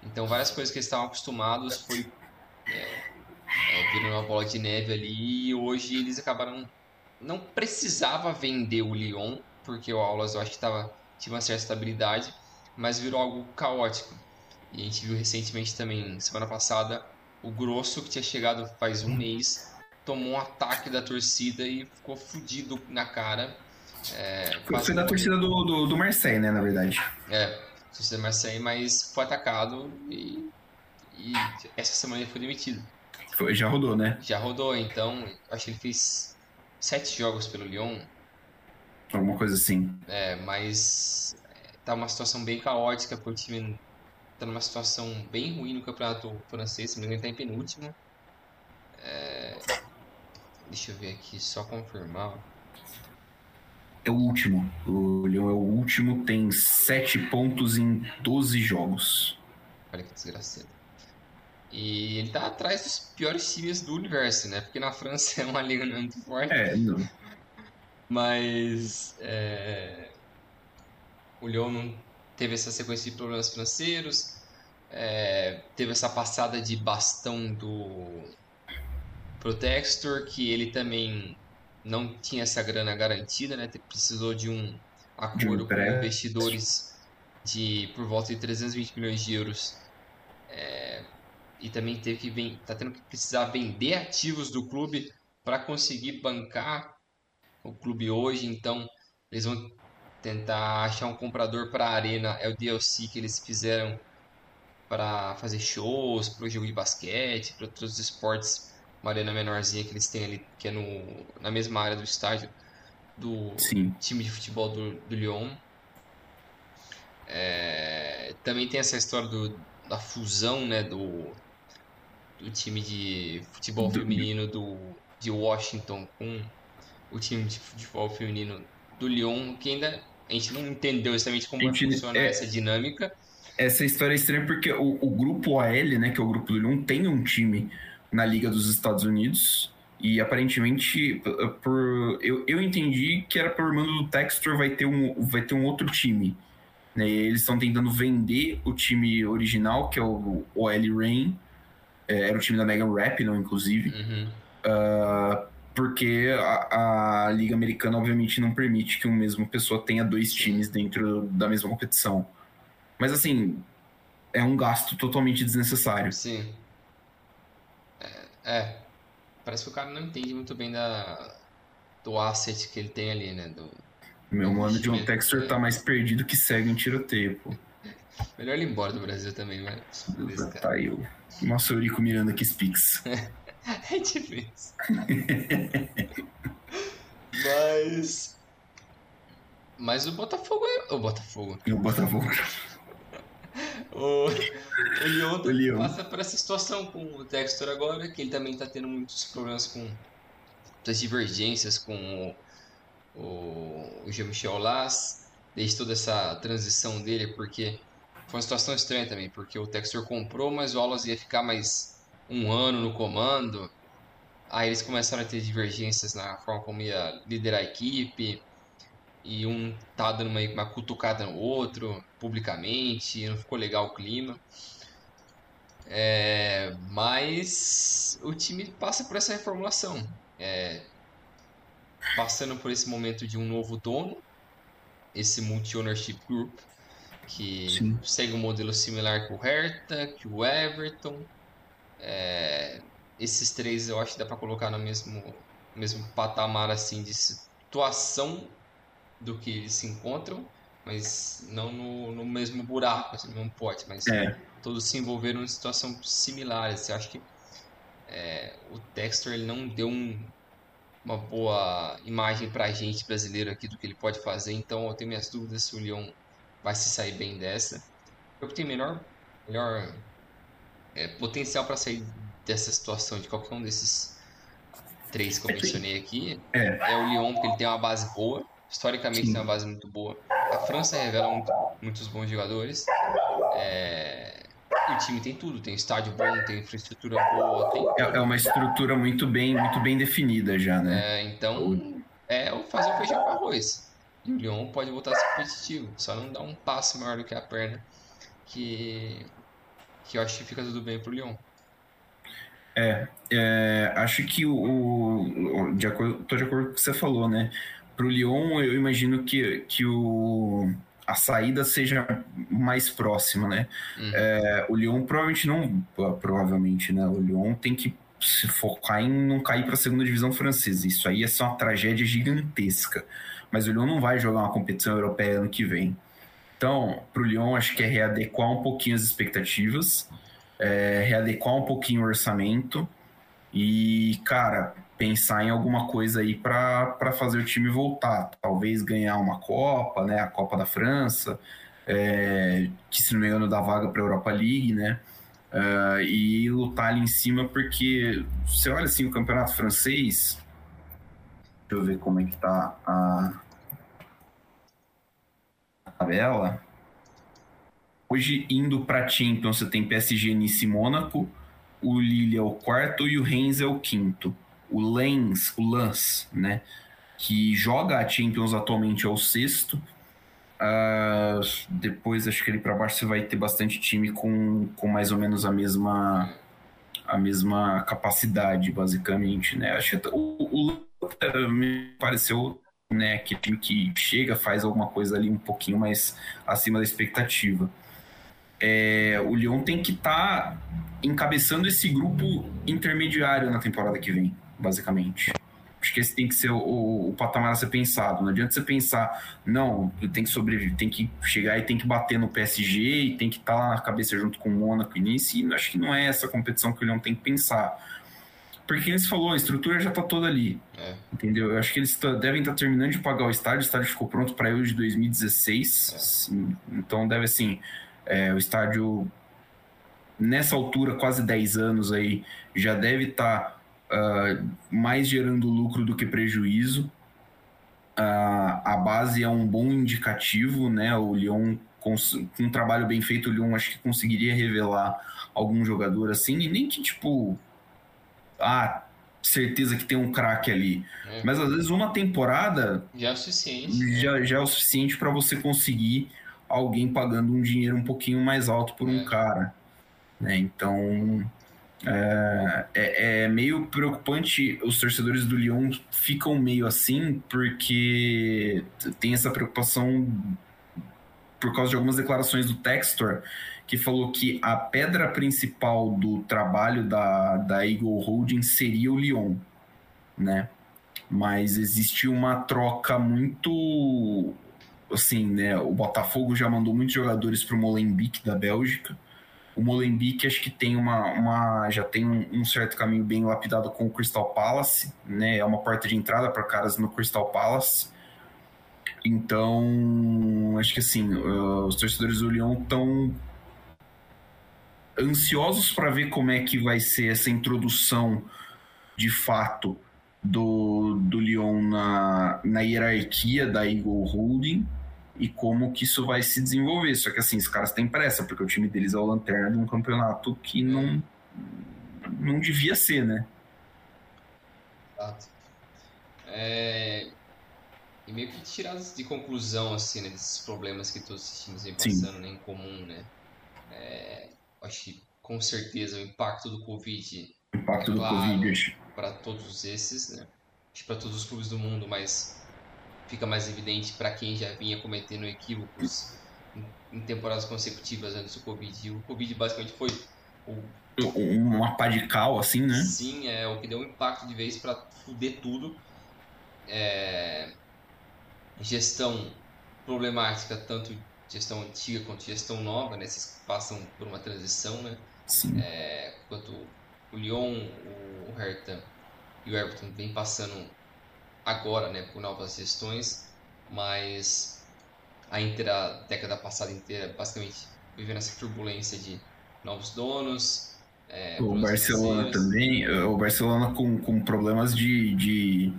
Então, várias coisas que eles estavam acostumados foi é, é, virando uma bola de neve ali. E hoje eles acabaram. Não precisava vender o Lyon, porque o Aulas eu acho que tava, tinha uma certa estabilidade, mas virou algo caótico. E a gente viu recentemente também, semana passada, o Grosso, que tinha chegado faz um mês, tomou um ataque da torcida e ficou fudido na cara. É, foi da torcida do, do, do, Marseille, né, na verdade. É, torcida do Marseille, mas foi atacado e, e essa semana ele foi demitido. Foi, já rodou, né? Já rodou, então acho que ele fez sete jogos pelo Lyon. Alguma coisa assim. É, mas tá uma situação bem caótica pro time tá numa situação bem ruim no campeonato francês, se não me engano, tá em penúltimo. É... Deixa eu ver aqui, só confirmar. É o último. O Lyon é o último, tem 7 pontos em 12 jogos. Olha que desgraçado. E ele tá atrás dos piores times do universo, né? Porque na França é uma liga muito forte. É, não. Mas é... o Lyon não teve essa sequência de problemas financeiros, é, teve essa passada de bastão do Protector, que ele também não tinha essa grana garantida, né? Precisou de um acordo com investidores de por volta de 320 milhões de euros. É, e também teve que tá tendo que precisar vender ativos do clube para conseguir bancar o clube hoje. Então eles vão tentar achar um comprador para a arena, é o DLC que eles fizeram para fazer shows, para o jogo de basquete, para outros esportes, uma arena menorzinha que eles têm ali, que é no, na mesma área do estádio do Sim. time de futebol do, do Lyon. É, também tem essa história do, da fusão né, do, do time de futebol do... feminino do, de Washington com o time de futebol feminino do Lyon, que ainda a gente não entendeu exatamente como gente, funciona é, essa dinâmica. Essa história é estranha porque o, o grupo OL, né, que é o grupo do Lyon, tem um time na Liga dos Estados Unidos. E aparentemente, por, eu, eu entendi que era por mando do Textor vai ter um, vai ter um outro time. Né? eles estão tentando vender o time original, que é o OL Rain. É, era o time da Megan Rapinoe, inclusive. Uhum. Uh, porque a, a, Liga Americana, obviamente, não permite que uma mesma pessoa tenha dois times dentro da mesma competição. Mas, assim, é um gasto totalmente desnecessário. Sim. É, é. Parece que o cara não entende muito bem da, do asset que ele tem ali, né? Do, Meu mano, John Textor tá mais perdido que cego em tiroteio, pô. Melhor ele ir embora do Brasil também, mas. Tá aí o nosso Eurico Miranda que speaks. é difícil. mas. Mas o Botafogo é. O Botafogo. O Botafogo. o, o Lyon, o Lyon passa por essa situação com o Textor agora, que ele também tá tendo muitos problemas com as divergências com o, o, o Jean-Michel Las, desde toda essa transição dele, porque foi uma situação estranha também, porque o Textor comprou, mas o Alas ia ficar mais um ano no comando. Aí eles começaram a ter divergências na forma como ia liderar a equipe. E um tá dando uma, uma cutucada no outro, publicamente, não ficou legal o clima. É, mas o time passa por essa reformulação. É, passando por esse momento de um novo dono, esse multi-ownership group, que Sim. segue um modelo similar que o Hertha, que o Everton. É, esses três eu acho que dá para colocar no mesmo, mesmo patamar assim de situação do que eles se encontram, mas não no, no mesmo buraco, assim, no mesmo pote, mas é. todos se envolveram em situação similar. Você acha que é, o Dexter ele não deu um, uma boa imagem para a gente brasileiro aqui do que ele pode fazer, então eu tenho minhas dúvidas se o Leon vai se sair bem dessa. Eu tenho melhor, melhor é, potencial para sair dessa situação de qualquer um desses três que eu mencionei aqui é, é o Lyon, porque ele tem uma base boa, historicamente Sim. tem uma base muito boa. A França revela muito, muitos bons jogadores. É, o time tem tudo, tem estádio bom, tem infraestrutura boa, tem... É, é uma estrutura muito bem, muito bem definida já, né? É, então é fazer o feijão com arroz. E o Lyon pode voltar a ser competitivo, só não dar um passo maior do que a perna, que, que eu acho que fica tudo bem pro Lyon. É, é acho que o, o de acordo, tô de acordo com o que você falou, né? Pro Lyon, eu imagino que, que o a saída seja mais próxima, né? Uhum. É, o Lyon provavelmente não, provavelmente, né? O Lyon tem que se focar em não cair para a segunda divisão francesa. Isso aí é só uma tragédia gigantesca. Mas o Lyon não vai jogar uma competição europeia ano que vem. Então, para o Lyon, acho que é readequar um pouquinho as expectativas, é, readequar um pouquinho o orçamento e, cara, pensar em alguma coisa aí para fazer o time voltar. Talvez ganhar uma Copa, né? A Copa da França, é, que se não me engano dá vaga para a Europa League, né? Uh, e lutar ali em cima, porque você olha assim o campeonato francês. Deixa eu ver como é que tá a, tabela. Hoje, indo para Champions, você tem PSG, Nice e Mônaco. O Lille é o quarto e o Rennes é o quinto o Lens, o Lens, né? Que joga a Champions atualmente é o sexto. Uh, depois, acho que ele para baixo você vai ter bastante time com, com mais ou menos a mesma a mesma capacidade, basicamente, né? Acho que o, o me pareceu né, que time que chega, faz alguma coisa ali um pouquinho mais acima da expectativa. É, o Lyon tem que estar tá encabeçando esse grupo intermediário na temporada que vem basicamente. Acho que esse tem que ser o, o, patamar a ser pensado. Não adianta você pensar, não, tem que sobreviver, tem que chegar e tem que bater no PSG e tem que estar tá lá na cabeça junto com o Mônaco e Nice. E acho que não é essa competição que o Leão tem que pensar. Porque eles falou, a estrutura já está toda ali. É. Entendeu? Eu acho que eles devem estar tá terminando de pagar o estádio. O estádio ficou pronto para eu de 2016. É. Então deve assim. É, o estádio, nessa altura, quase 10 anos aí, já deve estar. Tá uh, mais gerando lucro do que prejuízo. Uh, a base é um bom indicativo, né? O Lyon, com, com um trabalho bem feito, o Lyon acho que conseguiria revelar algum jogador assim, e nem que tipo. Ah, certeza que tem um craque ali. É. Mas às vezes uma temporada já é o suficiente. Já, já é o suficiente para você conseguir alguém pagando um dinheiro um pouquinho mais alto por é. um cara. Né? Então é, é, é, meio preocupante. Os torcedores do Lyon ficam meio assim porque tem essa preocupação por causa de algumas declarações do Textor que falou que a pedra principal do trabalho da, da Eagle Holding seria o Lyon, né? Mas existe uma troca muito assim, né, o Botafogo já mandou muitos jogadores para o Molenbeek da Bélgica. O Molenbeek acho que tem uma, uma já tem um, um, certo caminho bem lapidado com o Crystal Palace, né? É uma porta de entrada para caras no Crystal Palace. Então, acho que assim, uh, os torcedores do Lyon estão ansiosos para ver como é que vai ser essa introdução de fato do, do Lyon na, na hierarquia da Eagle Holding e como que isso vai se desenvolver. Só que assim, os caras têm pressa, porque o time deles é o lanterna de um campeonato que não, não devia ser, né? Exato. É... E meio que tiradas de conclusão, assim, né, desses problemas que todos os times vêm passando, né, em comum, né? É... Acho que com certeza o impacto do Covid. O impacto claro, do Covid, Para todos esses, né? Acho para todos os clubes do mundo, mas fica mais evidente para quem já vinha cometendo equívocos em, temporadas consecutivas antes do Covid. E o Covid basicamente foi o... uma pá de cal, assim, né? Sim, é o que deu um impacto de vez para fuder tudo. É... Gestão problemática, tanto gestão antiga quanto gestão nova, né? Vocês passam por uma transição, né? Sim. É... Enquanto o Lyon, o Hertha e o Everton vem passando agora, né, por novas gestões, mas a inteira década passada inteira, basicamente, vivendo essa turbulência de novos donos. É, o Barcelona também, o Barcelona com, com problemas de, de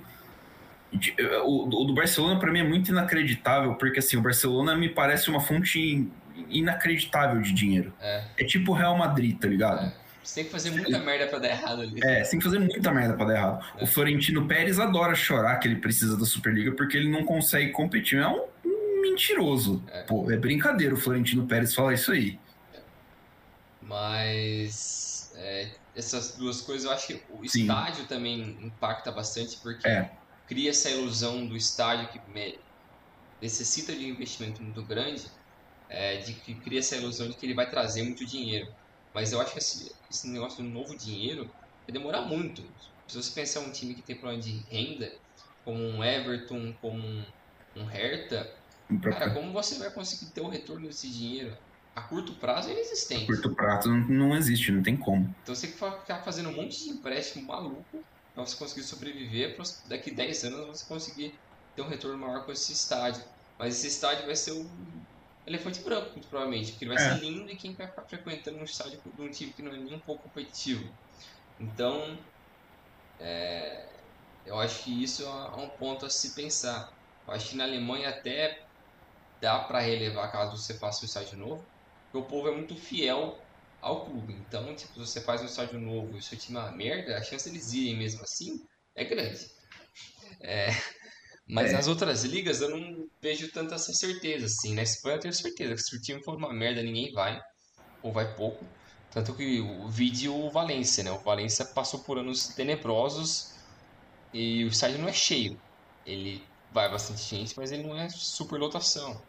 o, o, do Barcelona para mim é muito inacreditável, porque assim, o Barcelona me parece uma fonte inacreditável de dinheiro. É, é tipo o Real Madrid, tá ligado? É. Você tem que fazer muita merda pra dar errado ali. É, você tem que fazer muita merda pra dar errado. É. O Florentino Pérez adora chorar que ele precisa da Superliga porque ele não consegue competir. É um, mentiroso. É. Pô, é brincadeira o Florentino Pérez falar isso aí. Mas é, essas duas coisas eu acho que o Sim. estádio também impacta bastante porque é. Cria essa ilusão do estádio que necessita de um investimento muito grande, é, de que cria essa ilusão de que ele vai trazer muito dinheiro. Mas eu acho que esse, esse negócio do novo dinheiro vai demorar muito. Se você pensar um time que tem problema de renda, como um Everton, como um, um Hertha, cara, como você vai conseguir ter o retorno desse dinheiro? A curto prazo é inexistente. A curto prazo não existe, não tem como. Então você tem que ficar fazendo um monte de empréstimo maluco você conseguir sobreviver, daqui 10 anos você conseguir ter um retorno maior com esse estádio. Mas esse estádio vai ser o elefante branco, muito provavelmente, porque ele vai é. ser lindo e quem vai ficar frequentando um estádio de um time que não é nem um pouco competitivo. Então, é, eu acho que isso é um ponto a se pensar. Eu acho que na Alemanha até dá para relevar caso você faça um estádio novo, porque o povo é muito fiel ao clube. Então, tipo, se você faz um estádio novo e o seu time é uma merda, a chance deles irem mesmo assim é grande. É, mas é. nas outras ligas eu não vejo tanta essa certeza, assim. Na Espanha eu tenho certeza que se o time for uma merda, ninguém vai. Ou vai pouco. Tanto que o vídeo o Valência, né? O Valência passou por anos tenebrosos e o estádio não é cheio. Ele vai bastante gente, mas ele não é super lotação.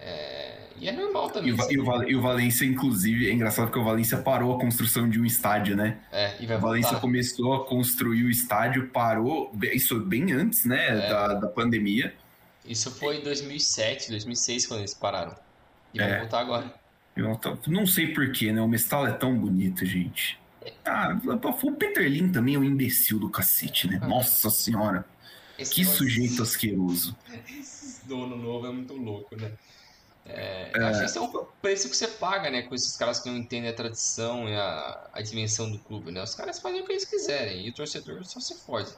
É... E é normal também. E o, e, o, e o Valência, inclusive, é engraçado porque o Valência parou a construção de um estádio, né? É, e vai o Valência voltar. começou a construir o estádio, parou, isso bem antes, né, é. da, da pandemia. Isso foi em 2007, 2006, quando eles pararam. E vai é. voltar agora. Eu não sei porquê, né? O Mestal é tão bonito, gente. Ah, o Peter Lin também é um imbecil do cacete, né? Nossa senhora. Esse que sujeito asqueroso. Esse dono novo é muito louco, né? É, é. Acho que esse é o preço que você paga, né? Com esses caras que não entendem a tradição e a, a dimensão do clube, né? Os caras fazem o que eles quiserem e o torcedor só se fode.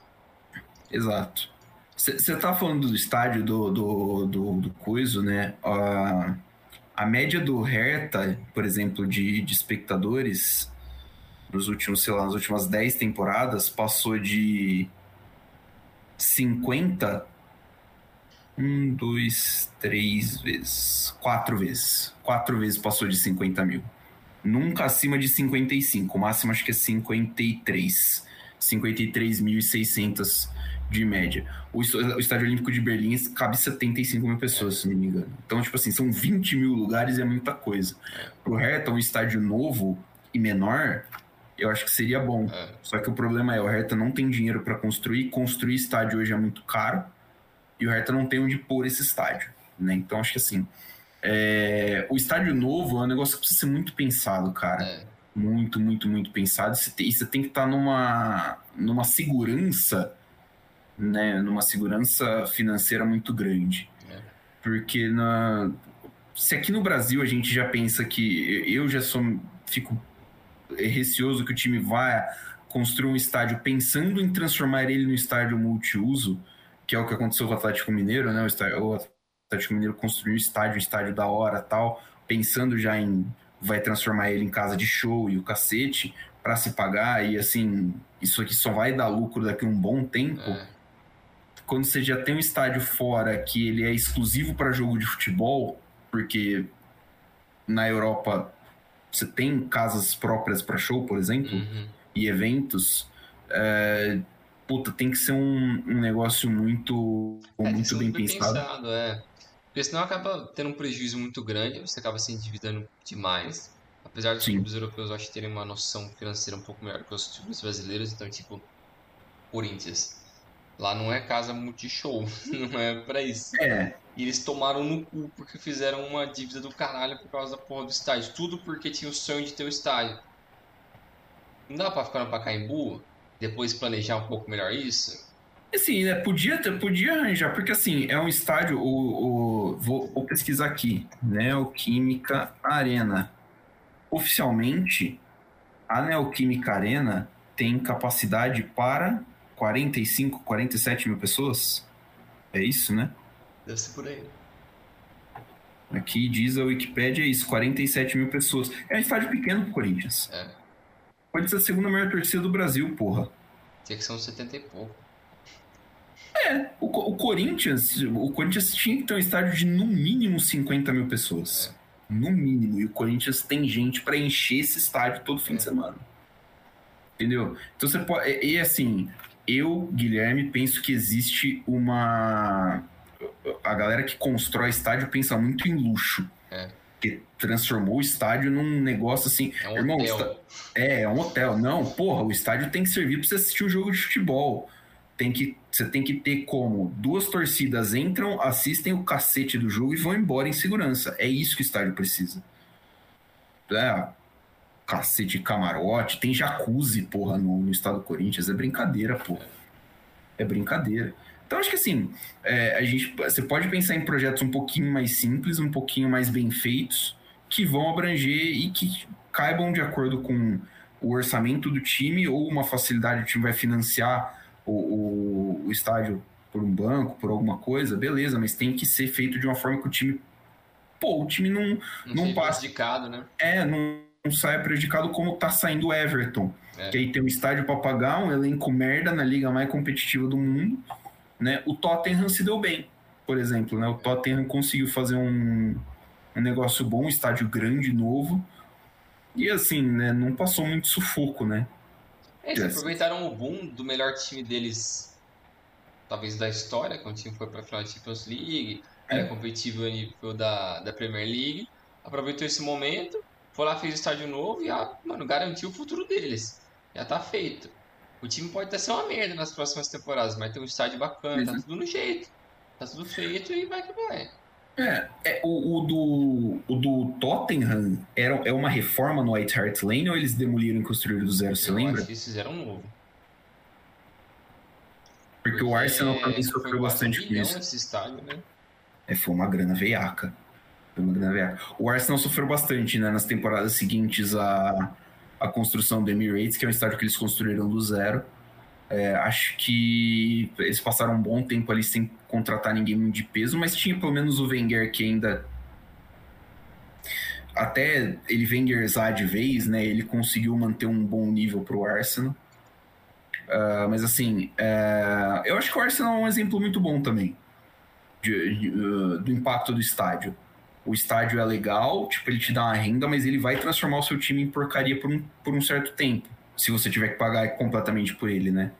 Exato. Você tá falando do estádio do, do, do, do Coiso, né? A, a média do Hertha, por exemplo, de, de espectadores nos últimos, sei lá, nas últimas 10 temporadas passou de 50 um, dois, três vezes. Quatro vezes. Quatro vezes passou de 50 mil. Nunca acima de 55. O máximo acho que é 53. 53.600 de média. O, o Estádio Olímpico de Berlim cabe 75 mil pessoas, se não me engano. Então, tipo assim, são 20 mil lugares e é muita coisa. Pro Hertha, um estádio novo e menor, eu acho que seria bom. É. Só que o problema é, o Hertha não tem dinheiro para construir. Construir estádio hoje é muito caro e o Hertha não tem onde pôr esse estádio. né? Então acho que assim, é, o estádio novo é um negócio que precisa ser muito pensado, cara. É. Muito, muito, muito pensado. E você tem, que estar tá numa, numa segurança, né? Numa segurança financeira muito grande. É. Porque na, se aqui no Brasil a gente já pensa que eu já sou fico receoso que o time vá construir um estádio pensando em transformar ele no estádio multiuso, que é o que aconteceu com o Atlético Mineiro, né? O, Atlético Mineiro construiu um estádio, um estádio da hora tal, pensando já em vai transformar ele em casa de show e o cacete para se pagar e assim, isso aqui só vai dar lucro daqui a um bom tempo. É. Quando você já tem um estádio fora que ele é exclusivo para jogo de futebol, porque na Europa você tem casas próprias para show, por exemplo, uhum e eventos, é, puta, tem que ser um, um negócio muito, é, muito bem pensado. pensado é. Porque senão acaba tendo um prejuízo muito grande, você acaba se endividando demais. Apesar dos Sim. clubes europeus, eu acho terem uma noção financeira um pouco melhor que os clubes brasileiros, então, tipo, Corinthians. Lá não é casa multishow, não é pra isso. É. E eles tomaram no cu porque fizeram uma dívida do caralho por causa da porra do estádio. Tudo porque tinha o sonho de ter o estádio. Não dá pra ficar no Pacaembu? Depois planejar um pouco melhor isso? Assim, né? Podia, podia arranjar, porque assim, é um estádio, o, o vou, vou, pesquisar aqui, Neoquímica Arena. Oficialmente, a Neoquímica Arena tem capacidade para 45, 47 mil pessoas. É isso, né? Deve ser por aí. Aqui diz a Wikipedia é isso, 47 mil pessoas. É um estádio pequeno pro Corinthians. É. Pode ser a segunda maior torcida do Brasil, porra. Tinha que ser uns 70 e pouco. É, o, o, Corinthians, o Corinthians tinha que ter um estádio de no mínimo 50 mil pessoas. É. No mínimo. E o Corinthians tem gente para encher esse estádio todo fim é. de semana. Entendeu? Então você pode. E, e assim, eu, Guilherme, penso que existe uma. A galera que constrói estádio pensa muito em luxo. É que transformou o estádio num negócio assim. É um irmão, hotel. É, é um hotel. Não, porra, o estádio tem que servir para você assistir um jogo de futebol. Tem que, você tem que ter como duas torcidas entram, assistem o cacete do jogo e vão embora em segurança. É isso que o estádio precisa. É, cacete de camarote, tem jacuzzi, porra, no, no estado do Corinthians. É brincadeira, porra. É brincadeira. Então acho que assim, é, a gente, você pode pensar em projetos um pouquinho mais simples, um pouquinho mais bem feitos, que vão abranger e que caibam de acordo com o orçamento do time ou uma facilidade o time vai financiar o, o, o estádio por um banco, por alguma coisa, beleza, mas tem que ser feito de uma forma que o time, pô, o time não não, não passa prejudicado, né? É, não, não saia prejudicado como tá saindo o Everton, é. que aí tem um estádio para pagar, um elenco merda na liga mais competitiva do mundo né? O Tottenham se deu bem, por exemplo. Né? O Tottenham conseguiu fazer um, um negócio bom, um estádio grande, novo. E assim, né? não passou muito sufoco, né? É, eles aproveitaram o boom do melhor time deles, talvez da história, quando o time foi para a final da Champions League, é. era competitivo a nível da, da Premier League. Aproveitou esse momento, foi lá, fez o estádio novo e, ah, mano, garantiu o futuro deles. Já tá feito. O time pode até ser uma merda nas próximas temporadas, mas tem um estádio bacana, uhum. tá tudo no jeito. Tá tudo feito e vai que vai. É, é o, o, do, o do Tottenham era, é uma reforma no White Hart Lane ou eles demoliram e construíram do zero, você Eu lembra? Acho que eles fizeram um novo. Porque, Porque o Arsenal também sofreu bastante com isso. Esse estádio, né? É, foi uma grana veiaca. Foi uma grana veiaca. O Arsenal sofreu bastante, né, nas temporadas seguintes a a construção do Emirates, que é um estádio que eles construíram do zero. É, acho que eles passaram um bom tempo ali sem contratar ninguém de peso, mas tinha pelo menos o Wenger que ainda até ele Wengerzar de vez, né? Ele conseguiu manter um bom nível para o Arsenal. Uh, mas assim, uh, eu acho que o Arsenal é um exemplo muito bom também de, de, uh, do impacto do estádio o estádio é legal, tipo, ele te dá uma renda, mas ele vai transformar o seu time em porcaria por um, por um certo tempo. Se você tiver que pagar completamente por ele, né?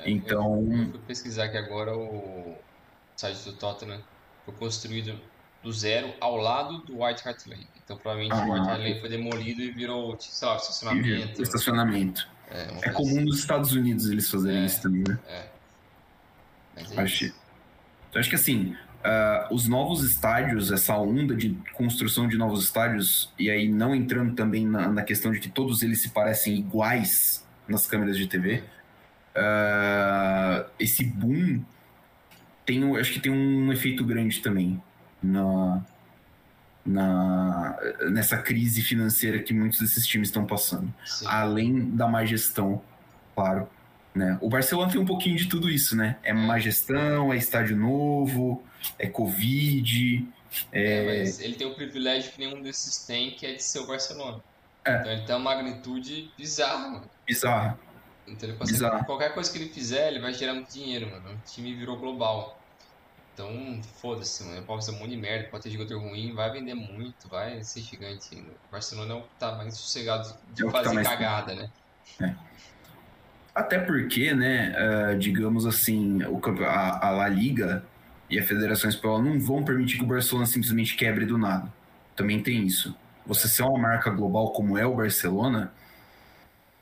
É, então. Eu, eu fui pesquisar aqui agora o site do Tottenham foi construído do zero ao lado do White Hart Lane. Então provavelmente ah, o White Hart Lane foi demolido e virou, sei lá, estacionamento. Estacionamento. É, é comum assim. nos Estados Unidos eles fazerem é, isso também, né? É. Mas é acho. Então acho que assim, Uh, os novos estádios, essa onda de construção de novos estádios, e aí não entrando também na, na questão de que todos eles se parecem iguais nas câmeras de TV, uh, ah, esse boom tem, acho que tem um efeito grande também na, na, nessa crise financeira que muitos desses times estão passando. Sim. Além da má gestão, claro. Né? O Barcelona tem um pouquinho de tudo isso, né? É má gestão, é estádio novo, é Covid. É... é... mas ele tem um privilégio que nenhum desses tem, que é de ser o Barcelona. É. Então ele tem uma magnitude bizarra, mano. Bizarra. Então ele consegue, Bizarra. qualquer coisa que ele fizer, ele vai gerar muito dinheiro, mano. O time virou global. Então, foda-se, mano. Pode fazer um monte de merda, pode ter jogador ruim, vai vender muito, vai ser gigante. O Barcelona é o que tá mais sossegado de é tá fazer tá cagada, né? É. Até porque, né, uh, digamos assim, o, a, a La Liga e a Federação Espanhola não vão permitir que o Barcelona simplesmente quebre do nada. Também tem isso. Você ser uma marca global como é o Barcelona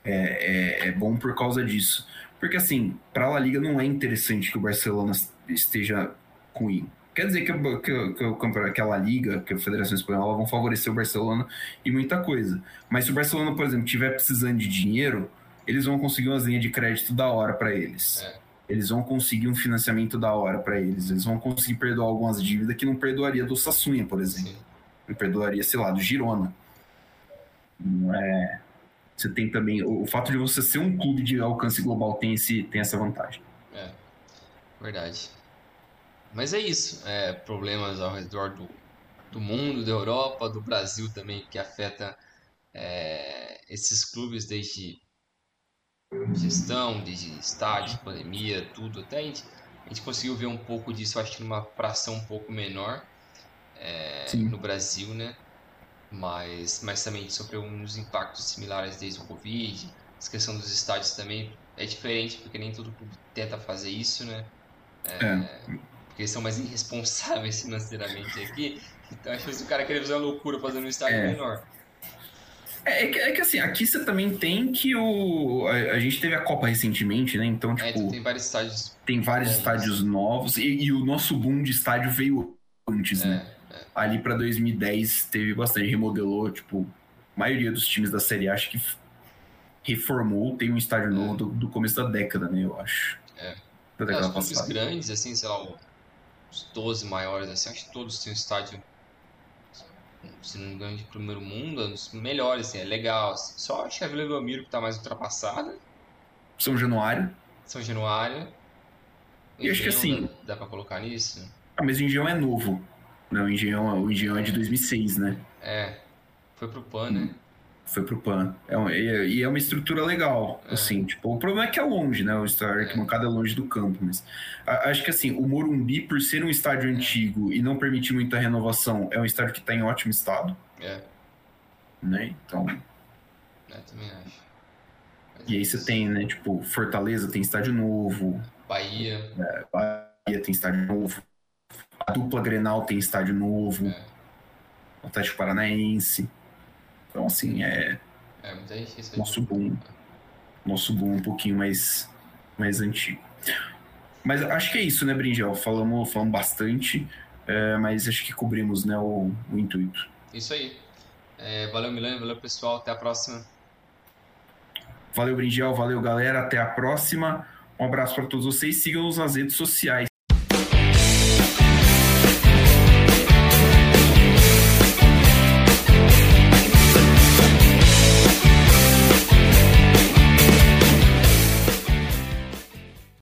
é, é, é bom por causa disso. Porque, assim, para a La Liga não é interessante que o Barcelona esteja ruim. Quer dizer que, que, que, que a La Liga, que a Federação Espanhola vão favorecer o Barcelona e muita coisa. Mas se o Barcelona, por exemplo, estiver precisando de dinheiro, eles vão conseguir umas linhas de crédito da hora para eles. É eles vão conseguir um financiamento da hora para eles. Eles vão conseguir perdoar algumas dívidas que não perdoaria do Sassunha, por exemplo. Sim. Não perdoaria, sei lá, do Girona. Não é... Você tem também... O fato de você ser um clube de alcance global tem, esse, tem essa vantagem. É, verdade. Mas é isso. É, problemas ao redor do, do mundo, da Europa, do Brasil também, que afeta é, esses clubes desde gestão, de estádio, pandemia, tudo. Até a gente, a gente conseguiu ver um pouco disso, acho que numa fração um pouco menor é, no Brasil, né? Mas, mas também sofreu uns impactos similares desde o Covid. A questão dos estádios também é diferente, porque nem todo clube tenta fazer isso, né? É, é. Porque eles são mais irresponsáveis financeiramente aqui. Então acho que o cara querer fazer uma loucura fazendo um estádio é. menor. É, é, que, é, que, assim, aqui você também tem que o. A, a, gente teve a Copa recentemente, né? Então, é, tipo. É, tem vários estádios. Tem vários estádios novos. E, e, o nosso boom de estádio veio antes, é, né? É. Ali pra 2010 teve bastante, remodelou, tipo. A maioria dos times da Série A acho que reformou, tem um estádio novo é. do, do, começo da década, né? Eu acho. É. Da década é, os clubes grandes, assim, sei lá, os 12 maiores, assim, acho que todos têm um estádio se não me engano, de primeiro mundo, é um dos melhores, assim, é legal. Assim. Só acho que a Vila Belmiro que tá mais ultrapassada. São Januário. São Januário. E acho que assim. Dá, pra colocar nisso? Ah, mas o Engenhão é novo. Não, o Engenhão, o Engenhão é de 2006, né? É. Foi pro PAN, né? Foi pro PAN. É um, e, é uma estrutura legal, é. assim, tipo, o problema é que é longe, né, o estádio arquibancada é. é longe do campo, mas a, acho que assim, o Morumbi, por ser um estádio antigo e não permitir muita renovação, é um estádio que está em ótimo estado. É. Né, então... É, também acho. Mas e aí você tem, né, tipo, Fortaleza tem estádio novo. Bahia. É, Bahia tem estádio novo. A dupla Grenal tem estádio novo. É. O Atlético Paranaense. Então, assim, é. É, gente nosso boom. Nosso boom um pouquinho mais, mais antigo. Mas acho que é isso, né, Brinjel? Falamos, falamos bastante, é, mas acho que cobrimos né, o, o intuito. Isso aí. É, valeu, Milano, valeu, pessoal. Até a próxima. Valeu, Brinjel, valeu, galera. Até a próxima. Um abraço para todos vocês. Sigam-nos nas redes sociais.